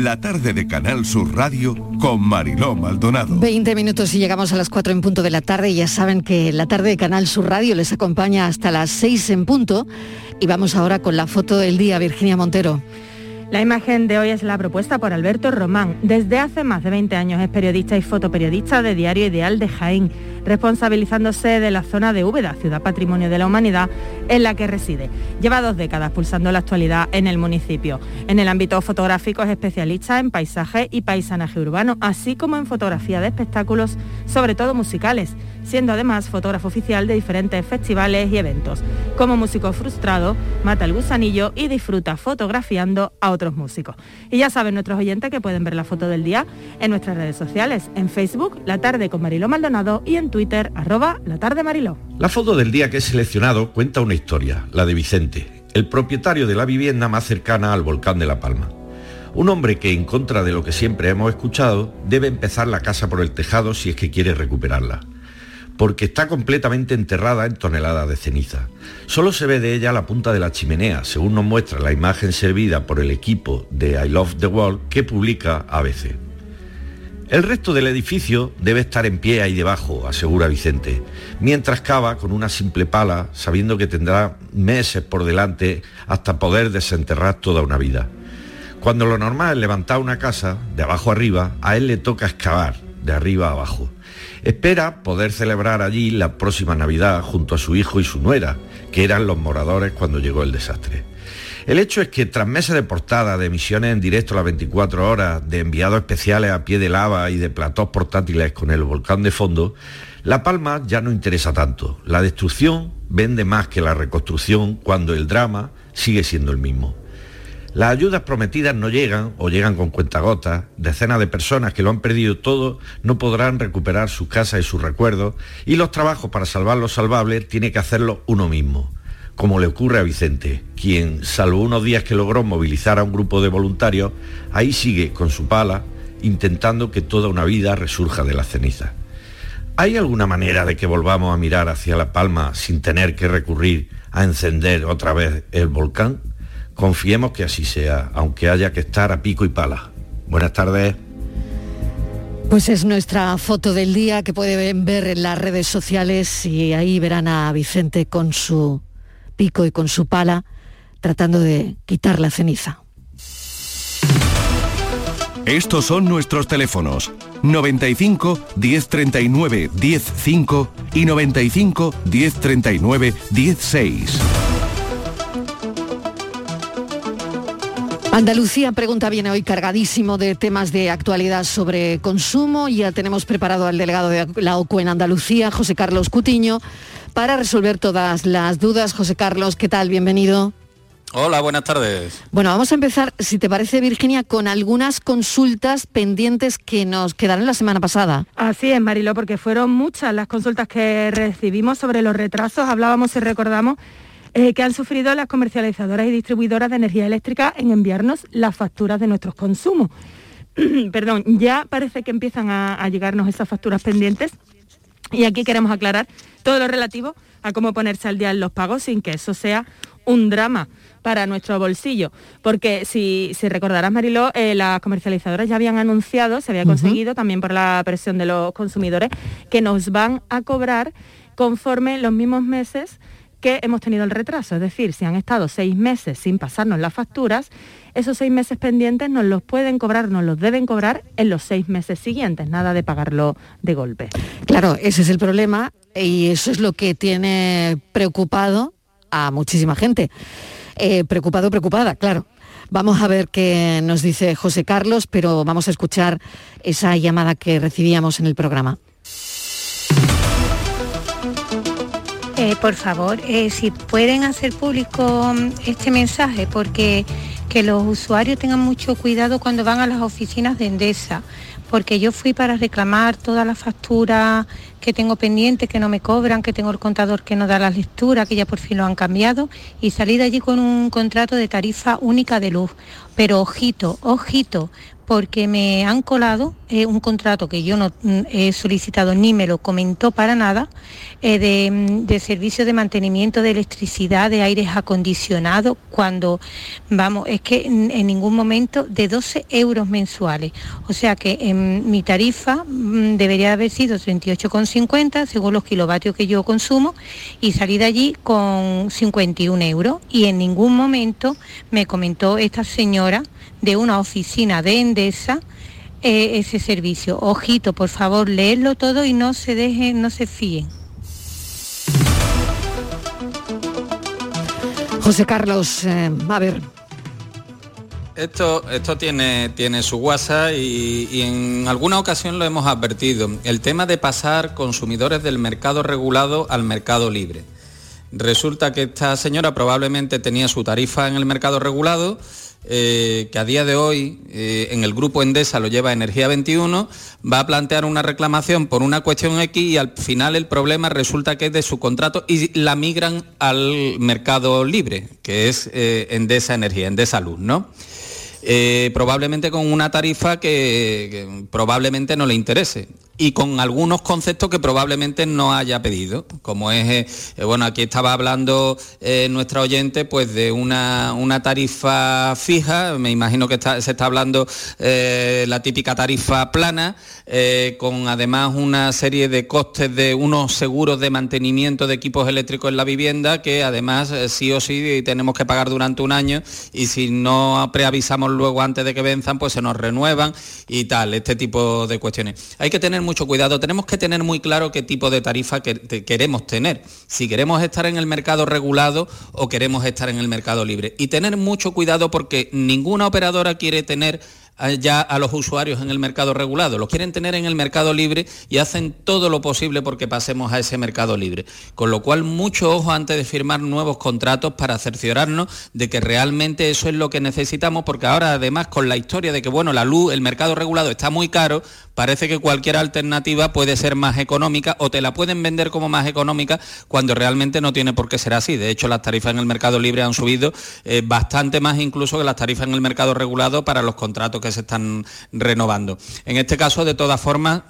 La tarde de Canal Sur Radio con Mariló Maldonado. 20 minutos y llegamos a las 4 en punto de la tarde ya saben que la tarde de Canal Sur Radio les acompaña hasta las 6 en punto y vamos ahora con la foto del día, Virginia Montero. La imagen de hoy es la propuesta por Alberto Román. Desde hace más de 20 años es periodista y fotoperiodista de Diario Ideal de Jaén, responsabilizándose de la zona de Úbeda, ciudad patrimonio de la humanidad, en la que reside. Lleva dos décadas pulsando la actualidad en el municipio. En el ámbito fotográfico es especialista en paisaje y paisanaje urbano, así como en fotografía de espectáculos, sobre todo musicales siendo además fotógrafo oficial de diferentes festivales y eventos. Como músico frustrado, mata el gusanillo y disfruta fotografiando a otros músicos. Y ya saben nuestros oyentes que pueden ver la foto del día en nuestras redes sociales, en Facebook, La Tarde con Mariló Maldonado y en Twitter, arroba La Tarde Mariló. La foto del día que he seleccionado cuenta una historia, la de Vicente, el propietario de la vivienda más cercana al volcán de La Palma. Un hombre que, en contra de lo que siempre hemos escuchado, debe empezar la casa por el tejado si es que quiere recuperarla porque está completamente enterrada en toneladas de ceniza. Solo se ve de ella la punta de la chimenea, según nos muestra la imagen servida por el equipo de I Love the World que publica ABC. El resto del edificio debe estar en pie ahí debajo, asegura Vicente, mientras cava con una simple pala, sabiendo que tendrá meses por delante hasta poder desenterrar toda una vida. Cuando lo normal es levantar una casa, de abajo arriba, a él le toca excavar, de arriba a abajo. Espera poder celebrar allí la próxima Navidad junto a su hijo y su nuera, que eran los moradores cuando llegó el desastre. El hecho es que tras meses de portada, de emisiones en directo las 24 horas, de enviados especiales a pie de lava y de platós portátiles con el volcán de fondo, La Palma ya no interesa tanto. La destrucción vende más que la reconstrucción cuando el drama sigue siendo el mismo. Las ayudas prometidas no llegan o llegan con cuentagotas. Decenas de personas que lo han perdido todo no podrán recuperar sus casas y sus recuerdos y los trabajos para salvar lo salvable tiene que hacerlo uno mismo. Como le ocurre a Vicente, quien, salvo unos días que logró movilizar a un grupo de voluntarios, ahí sigue con su pala intentando que toda una vida resurja de las cenizas. ¿Hay alguna manera de que volvamos a mirar hacia La Palma sin tener que recurrir a encender otra vez el volcán? Confiemos que así sea, aunque haya que estar a pico y pala. Buenas tardes. Pues es nuestra foto del día que pueden ver en las redes sociales y ahí verán a Vicente con su pico y con su pala tratando de quitar la ceniza. Estos son nuestros teléfonos 95 1039 105 y 95 1039 16. Andalucía Pregunta viene hoy cargadísimo de temas de actualidad sobre consumo. Ya tenemos preparado al delegado de la OCU en Andalucía, José Carlos Cutiño, para resolver todas las dudas. José Carlos, ¿qué tal? Bienvenido. Hola, buenas tardes. Bueno, vamos a empezar, si te parece, Virginia, con algunas consultas pendientes que nos quedaron la semana pasada. Así es, Marilo, porque fueron muchas las consultas que recibimos sobre los retrasos. Hablábamos y recordamos eh, que han sufrido las comercializadoras y distribuidoras de energía eléctrica en enviarnos las facturas de nuestros consumos. Perdón, ya parece que empiezan a, llegarnos esas facturas pendientes y aquí queremos aclarar todo lo relativo a cómo ponerse al día en los pagos sin que eso sea un drama para nuestro bolsillo. Porque si, recordarás, Mariló, eh, las comercializadoras ya habían anunciado, se había conseguido también por la presión de los consumidores, que nos van a cobrar conforme los mismos meses que hemos tenido el retraso. Es decir, si han estado seis meses sin pasarnos las facturas, esos seis meses pendientes nos los pueden cobrar, nos los deben cobrar en los seis meses siguientes, nada de pagarlo de golpe. Claro, ese es el problema y eso es lo que tiene preocupado a muchísima gente. Eh, preocupado, preocupada, claro. Vamos a ver qué nos dice José Carlos, pero vamos a escuchar esa llamada que recibíamos en el programa. Eh, por favor, eh, si pueden hacer público mm, este mensaje, porque que los usuarios tengan mucho cuidado cuando van a las oficinas de Endesa, porque yo fui para reclamar todas las facturas que tengo pendientes, que no me cobran, que tengo el contador que no da las lecturas, que ya por fin lo han cambiado, y salí de allí con un contrato de tarifa única de luz. Pero ojito, ojito, porque me han colado eh, un contrato que yo no mm, he solicitado ni me lo comentó para nada, eh, de, mm, de servicio de mantenimiento de electricidad, de aires acondicionados, cuando, vamos, es que en, en ningún momento de 12 euros mensuales. O sea que en mi tarifa mm, debería haber sido 38,50 según los kilovatios que yo consumo y salí de allí con 51 euros y en ningún momento me comentó esta señora de una oficina de Endesa eh, ese servicio. Ojito, por favor, leedlo todo y no se dejen, no se fíen. José Carlos, eh, a ver, Esto, esto tiene, tiene su WhatsApp y, y en alguna ocasión lo hemos advertido. El tema de pasar consumidores del mercado regulado al mercado libre. Resulta que esta señora probablemente tenía su tarifa en el mercado regulado, eh, que a día de hoy eh, en el grupo Endesa lo lleva Energía 21, va a plantear una reclamación por una cuestión X y al final el problema resulta que es de su contrato y la migran al mercado libre, que es eh, Endesa Energía, Endesa Luz, ¿no? Probablemente con una tarifa que probablemente no le interese y con algunos conceptos que probablemente no haya pedido, como es, eh, eh, bueno, aquí estaba hablando eh, nuestra oyente pues de una, una tarifa fija, me imagino que se está hablando la típica tarifa plana, con además una serie de costes de unos seguros de mantenimiento de equipos eléctricos en la vivienda que además sí o sí tenemos que pagar durante un año y si no preavisamos luego antes de que venzan pues se nos renuevan y tal, este tipo de cuestiones. Hay que tener mucho cuidado, tenemos que tener muy claro qué tipo de tarifa que- queremos tener, si queremos estar en el mercado regulado o queremos estar en el mercado libre. Y tener mucho cuidado porque ninguna operadora quiere tener a- ya a los usuarios en el mercado regulado, los quieren tener en el mercado libre y hacen todo lo posible porque pasemos a ese mercado libre. Con lo cual, mucho ojo antes de firmar nuevos contratos para cerciorarnos de que realmente eso es lo que necesitamos, porque ahora además con la historia de que bueno, la luz, el mercado regulado está muy caro, parece que cualquier alternativa puede ser más económica o te la pueden vender como más económica cuando realmente no tiene por qué ser así. De hecho, las tarifas en el mercado libre han subido eh, bastante más incluso que las tarifas en el mercado regulado para los contratos que se están renovando. En este caso, de todas formas,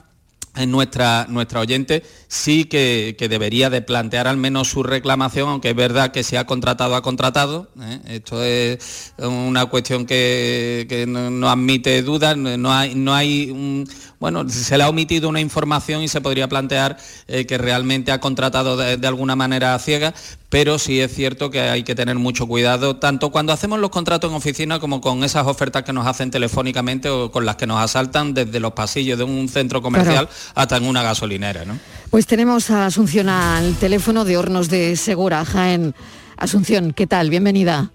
nuestra, nuestra oyente sí que, que debería de plantear al menos su reclamación, aunque es verdad que si ha contratado, ha contratado. ¿eh? Esto es una cuestión que, que no, admite dudas, no hay, no hay bueno, se le ha omitido una información y se podría plantear eh, que realmente ha contratado de, alguna manera ciega, pero sí es cierto que hay que tener mucho cuidado, tanto cuando hacemos los contratos en oficina como con esas ofertas que nos hacen telefónicamente o con las que nos asaltan desde los pasillos de un centro comercial en una gasolinera, ¿no? Pues tenemos a Asunción al teléfono de Hornos de Segura, Jaén. Asunción, ¿qué tal? Bienvenida.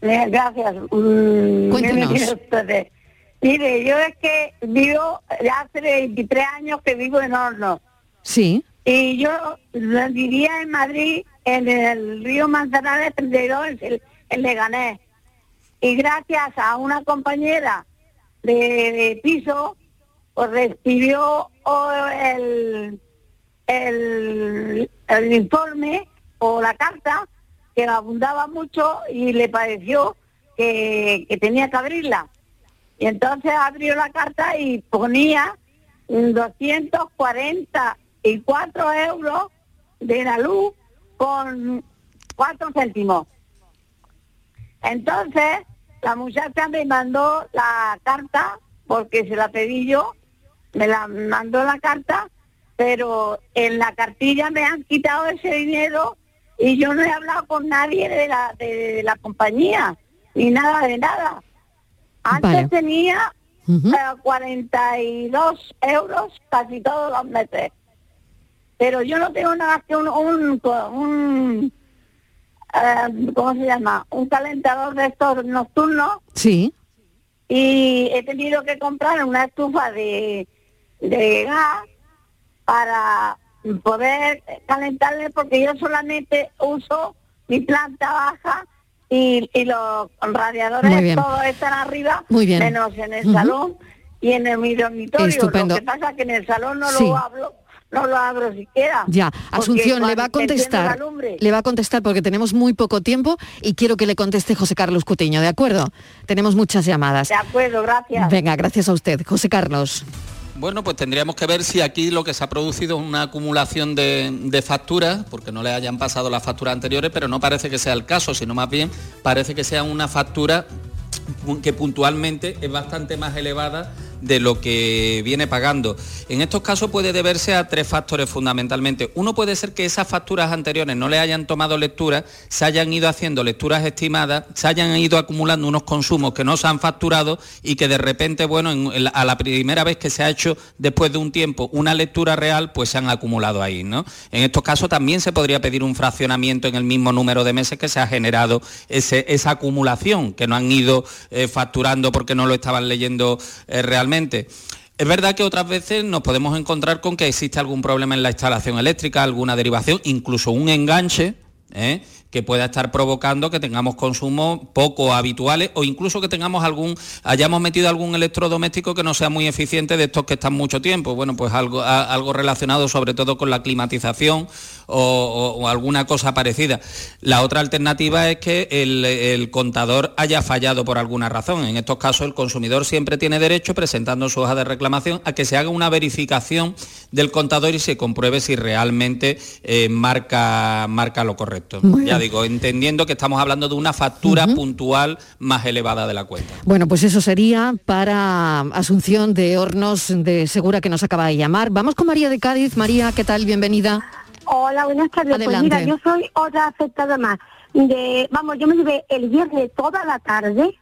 Eh, Gracias. Mm, Cuéntenos. Mire, yo es que vivo, ya hace 23 años que vivo en Hornos. Sí. Y yo vivía en Madrid, en el río Manzanares 32, en, el- en Leganés. Y gracias a una compañera de, de piso, recibió el, el, el informe o la carta que abundaba mucho y le pareció que, que tenía que abrirla. Y entonces abrió la carta y ponía mm, 244 euros de la luz con 4 céntimos. Entonces, la muchacha me mandó la carta, porque se la pedí yo, me la mandó la carta, pero en la cartilla me han quitado ese dinero y yo no he hablado con nadie de la, de la compañía, ni nada de nada. Antes Vale. tenía Ujú. eh, 42 euros casi todos los meses. Pero yo no tengo nada que un, un, un, eh, ¿cómo se llama? Un calentador de estos nocturnos Sí. y he tenido que comprar una estufa de, de gas para poder calentarle porque yo solamente uso mi planta baja y, y los radiadores todos están arriba, Muy bien. menos en el salón y en el mi dormitorio. Estupendo. Lo que pasa es que en el salón no Sí. lo hablo no lo abro siquiera. Ya, Asunción le va a contestar. Le va a contestar porque tenemos muy poco tiempo y quiero que le conteste José Carlos Cutiño, ¿de acuerdo? Tenemos muchas llamadas. De acuerdo, gracias. Venga, gracias a usted, José Carlos. Bueno, pues tendríamos que ver si aquí lo que se ha producido es una acumulación de, facturas, porque no le hayan pasado las facturas anteriores, pero no parece que sea el caso, sino más bien parece que sea una factura que puntualmente es bastante más elevada de lo que viene pagando. En estos casos puede deberse a tres factores fundamentalmente. Uno puede ser que esas facturas anteriores no le hayan tomado lectura, se hayan ido haciendo lecturas estimadas, se hayan ido acumulando unos consumos que no se han facturado y que de repente, bueno, a la primera vez que se ha hecho después de un tiempo una lectura real, pues se han acumulado ahí, ¿no? En estos casos también se podría pedir un fraccionamiento en el mismo número de meses que se ha generado ese- esa acumulación, que no han ido eh, facturando porque no lo estaban leyendo eh, realmente. Es verdad que otras veces nos podemos encontrar con que existe algún problema en la instalación eléctrica, alguna derivación, incluso un enganche. ¿eh? que pueda estar provocando que tengamos consumos poco habituales o incluso que tengamos algún, hayamos metido algún electrodoméstico que no sea muy eficiente de estos que están mucho tiempo. Bueno, pues algo, algo relacionado sobre todo con la climatización o, alguna cosa parecida. La otra alternativa es que el, el contador haya fallado por alguna razón. En estos casos el consumidor siempre tiene derecho, presentando su hoja de reclamación, a que se haga una verificación del contador y se compruebe si realmente eh, marca, marca lo correcto. Ya digo, entendiendo que estamos hablando de una factura puntual más elevada de la cuenta. Bueno, pues eso sería para Asunción de Hornos de Segura que nos acaba de llamar. Vamos con María de Cádiz. María, ¿qué tal? Bienvenida. Hola, buenas tardes. Adelante. Pues mira, yo soy otra afectada más. De, vamos, yo me llevé el viernes toda la tarde,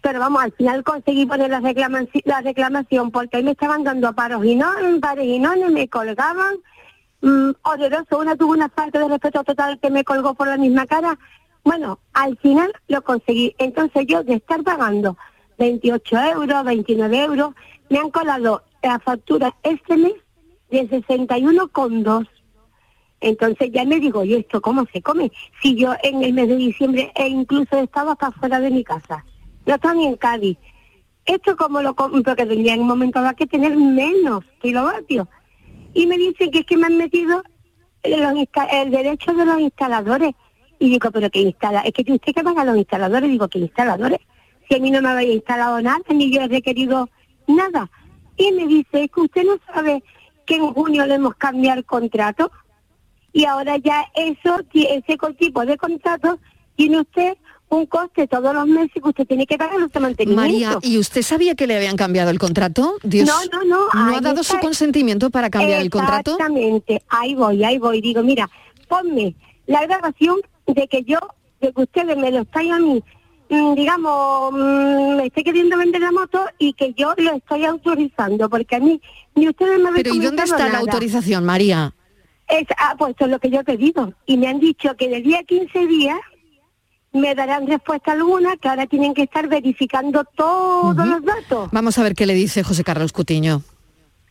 pero vamos, al final conseguí poner la, reclamaci- la reclamación porque ahí me estaban dando paroginones, paroginones, me colgaban. Mm, horroroso, una tuvo una falta de respeto total que me colgó por la misma cara. Bueno, al final lo conseguí. Entonces yo de estar pagando 28 euros, 29 euros, me han colado la factura este mes de 61,2. Entonces ya me digo, ¿y esto cómo se come? Si yo en el mes de diciembre e incluso estaba para fuera de mi casa. No estaba ni en Cádiz. Esto como lo porque tendría en un momento dado que tener menos kilovatios. Y me dicen que es que me han metido los el derecho de los instaladores. Y digo, pero que instala, es que usted que pagar los instaladores. Digo, ¿qué instaladores? Si a mí no me había instalado nada, ni yo he requerido nada. Y me dice, es que usted no sabe que en junio le hemos cambiado el contrato y ahora ya eso, ese tipo de contrato tiene usted un coste todos los meses que usted tiene que pagar los mantenimiento. María, ¿y usted sabía que le habían cambiado el contrato? Dios, No, no, no, ¿No ha dado está- su consentimiento para cambiar el contrato? Exactamente, ahí voy, ahí voy. Digo, mira, ponme la grabación de que yo, de que ustedes me lo están a mí, mm, digamos, mm, me estoy queriendo vender la moto y que yo lo estoy autorizando, porque a mí ni ustedes me Pero ¿y dónde está la autorización, María? Es, ah, pues eso es lo que yo he pedido. Y me han dicho que de día a 15 días me darán respuesta alguna, que ahora tienen que estar verificando todos los datos. Vamos a ver qué le dice José Carlos Cutiño.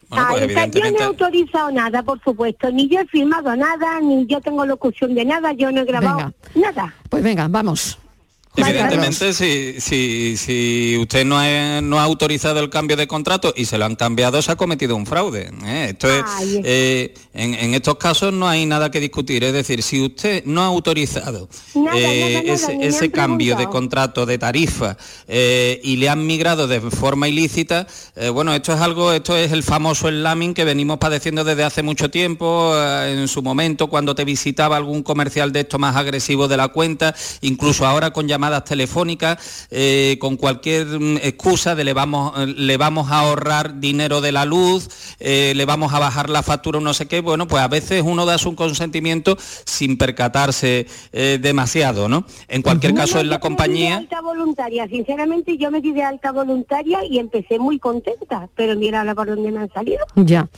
Bueno, pues Ah, sea, yo no he evidentemente... autorizado nada, por supuesto, ni yo he firmado nada, ni yo tengo locución de nada, yo no he grabado nada. Pues venga, vamos. Evidentemente, si, si, si usted no ha, no ha autorizado el cambio de contrato y se lo han cambiado, se ha cometido un fraude. ¿eh? Esto es, es- eh, en, en estos casos no hay nada que discutir. Es decir, si usted no ha autorizado Nada, eh, nada, nada, ese, cambio de contrato, de tarifa, y le han migrado de forma ilícita, bueno, esto es algo, esto es el famoso slamming que venimos padeciendo desde hace mucho tiempo, en su momento cuando te visitaba algún comercial de esto más agresivo de la cuenta, incluso ahora con llamadas telefónicas, eh, con cualquier mm, excusa de le vamos, le vamos a ahorrar dinero de la luz, eh, le vamos a bajar la factura o no sé qué, bueno, pues a veces uno da su consentimiento sin percatarse eh, demasiado, ¿no? En cualquier caso, en la Yo me di de compañía... alta voluntaria, sinceramente yo me di de alta voluntaria y empecé muy contenta, pero mira ahora por dónde me han salido. Ya.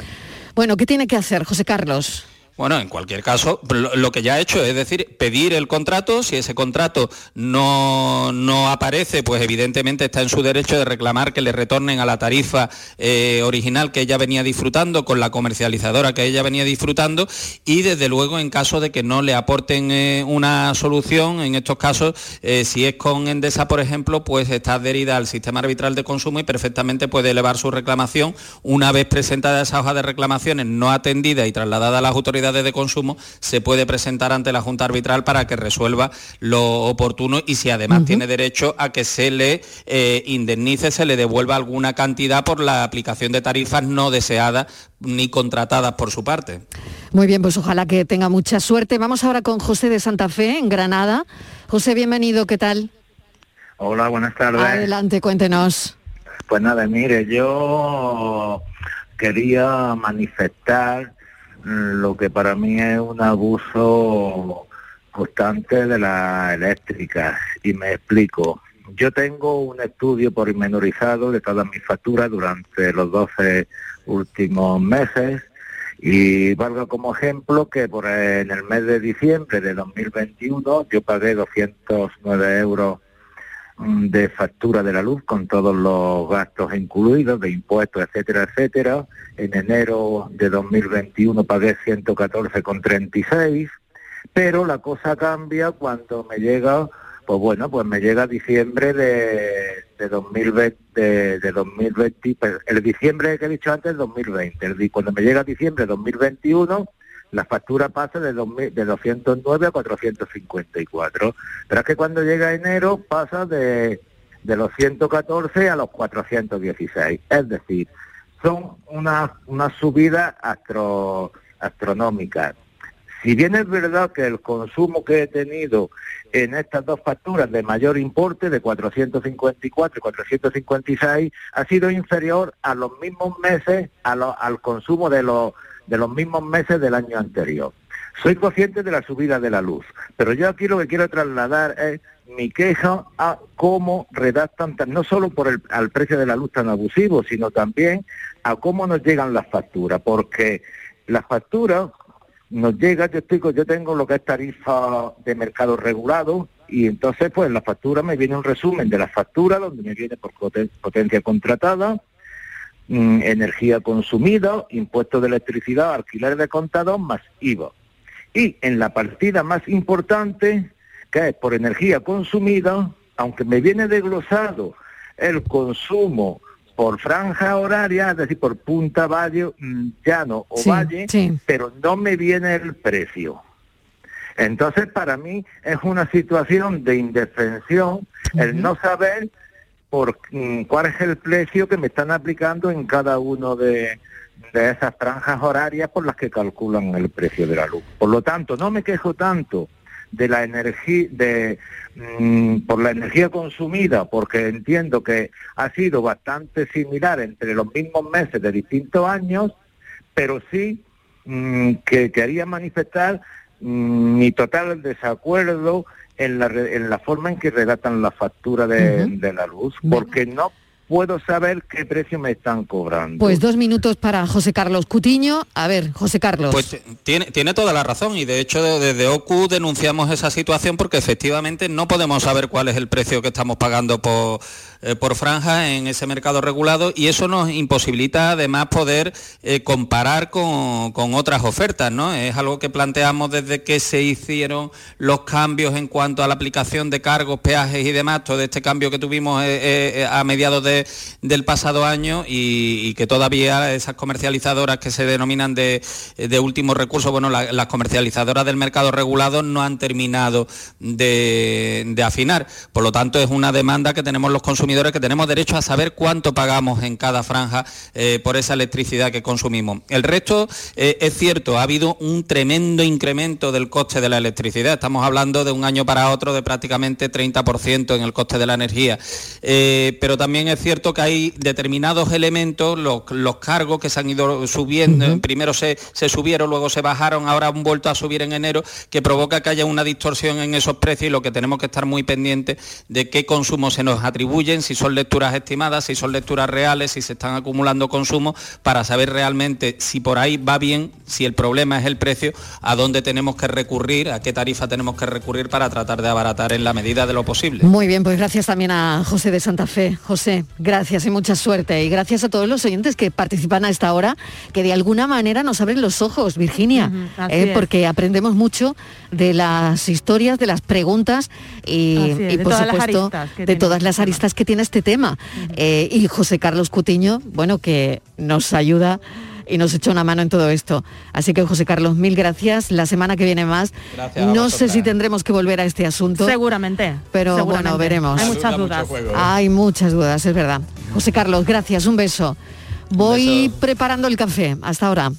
Bueno, ¿qué tiene que hacer, José Carlos? Bueno, en cualquier caso, lo, que ya ha hecho es decir, pedir el contrato, si ese contrato no, no aparece, pues evidentemente está en su derecho de reclamar que le retornen a la tarifa eh, original que ella venía disfrutando, con la comercializadora que ella venía disfrutando, y desde luego en caso de que no le aporten eh, una solución, en estos casos, eh, si es con Endesa, por ejemplo, pues está adherida al sistema arbitral de consumo y perfectamente puede elevar su reclamación. Una vez presentada esa hoja de reclamaciones no atendida y trasladada a las autoridades de consumo, se puede presentar ante la Junta Arbitral para que resuelva lo oportuno y si además tiene derecho a que se le eh, indemnice, se le devuelva alguna cantidad por la aplicación de tarifas no deseadas ni contratadas por su parte. Muy bien, pues ojalá que tenga mucha suerte. Vamos ahora con José de Santa Fe, en Granada. José, bienvenido, ¿qué tal? Hola, buenas tardes. Adelante, cuéntenos. Pues nada, mire, yo quería manifestar lo que para mí es un abuso constante de la eléctrica. Y me explico. Yo tengo un estudio pormenorizado de todas mis facturas durante los 12 últimos meses y valga como ejemplo que por en el mes de diciembre de 2021 yo pagué 209 euros Mm, de factura de la luz con todos los gastos incluidos, de impuestos, etcétera, etcétera. En enero de 2021 pagué 114,36, pero la cosa cambia cuando me llega, pues bueno, pues me llega diciembre de, de 2020, de, 2020, pues el diciembre que he dicho antes, 2020. El, cuando me llega diciembre de 2021, la factura pasa de, de 209 a 454. Pero es que cuando llega enero pasa de, de los 114 a los 416. Es decir, son una, subida astro, astronómica. Si bien es verdad que el consumo que he tenido en estas dos facturas de mayor importe, de 454 y 456, ha sido inferior a los mismos meses, al consumo de los de los mismos meses del año anterior. Soy consciente de la subida de la luz, pero yo aquí lo que quiero trasladar es mi queja a cómo redactan, no solo por el al precio de la luz tan abusivo, sino también a cómo nos llegan las facturas, porque las facturas nos llega, yo estoy, yo tengo lo que es tarifa de mercado regulado y entonces pues la factura me viene un resumen de la factura donde me viene por potencia contratada, Mm, energía consumida, impuestos de electricidad, alquiler de contador más IVA. Y en la partida más importante, que es por energía consumida, aunque me viene desglosado el consumo por franja horaria, es decir, por punta, valle, mm, llano o valle, pero no me viene el precio. Entonces, para mí es una situación de indefensión el no saber por mm, cuál es el precio que me están aplicando en cada uno de, esas franjas horarias por las que calculan el precio de la luz. Por lo tanto, no me quejo tanto de la energía de mm, por la energía consumida porque entiendo que ha sido bastante similar entre los mismos meses de distintos años pero sí mm, que quería manifestar mi total desacuerdo en la, en la forma en que redactan la factura de, de la luz, porque no puedo saber qué precio me están cobrando. Pues dos minutos para José Carlos Cutiño. A ver, José Carlos. Pues tiene, tiene toda la razón y de hecho desde OCU denunciamos esa situación porque efectivamente no podemos saber cuál es el precio que estamos pagando por, eh, por franja en ese mercado regulado y eso nos imposibilita además poder eh, comparar con, con, otras ofertas, ¿no? Es algo que planteamos desde que se hicieron los cambios en cuanto a la aplicación de cargos, peajes y demás, todo este cambio que tuvimos eh, a mediados de del pasado año y, que todavía esas comercializadoras que se denominan de, último recurso, bueno, las comercializadoras del mercado regulado no han terminado de, afinar. Por lo tanto, es una demanda que tenemos los consumidores, que tenemos derecho a saber cuánto pagamos en cada franja eh, por esa electricidad que consumimos. El resto eh, es cierto, ha habido un tremendo incremento del coste de la electricidad. Estamos hablando de un año para otro de prácticamente 30% en el coste de la energía. Eh, pero también es cierto que hay determinados elementos, los, cargos que se han ido subiendo, primero se, subieron, luego se bajaron, ahora han vuelto a subir en enero, que provoca que haya una distorsión en esos precios y lo que tenemos que estar muy pendientes de qué consumo se nos atribuyen, si son lecturas estimadas, si son lecturas reales, si se están acumulando consumos, para saber realmente si por ahí va bien, si el problema es el precio, a dónde tenemos que recurrir, a qué tarifa tenemos que recurrir para tratar de abaratar en la medida de lo posible. Muy bien, pues gracias también a José de Santa Fe. José, gracias y mucha suerte. Y gracias a todos los oyentes que participan a esta hora, que de alguna manera nos abren los ojos, Virginia, eh, porque aprendemos mucho de las historias, de las preguntas y, por supuesto de todas las aristas que tiene este tema. Eh, y José Carlos Cutiño, bueno, que nos ayuda y nos echa una mano en todo esto. Así que José Carlos, mil gracias. La semana que viene más. no sé si tendremos que volver a este asunto. Seguramente. Pero bueno, veremos. Hay muchas dudas. Hay muchas dudas, es verdad. José Carlos, gracias, un beso. Voy preparando el café. Hasta ahora.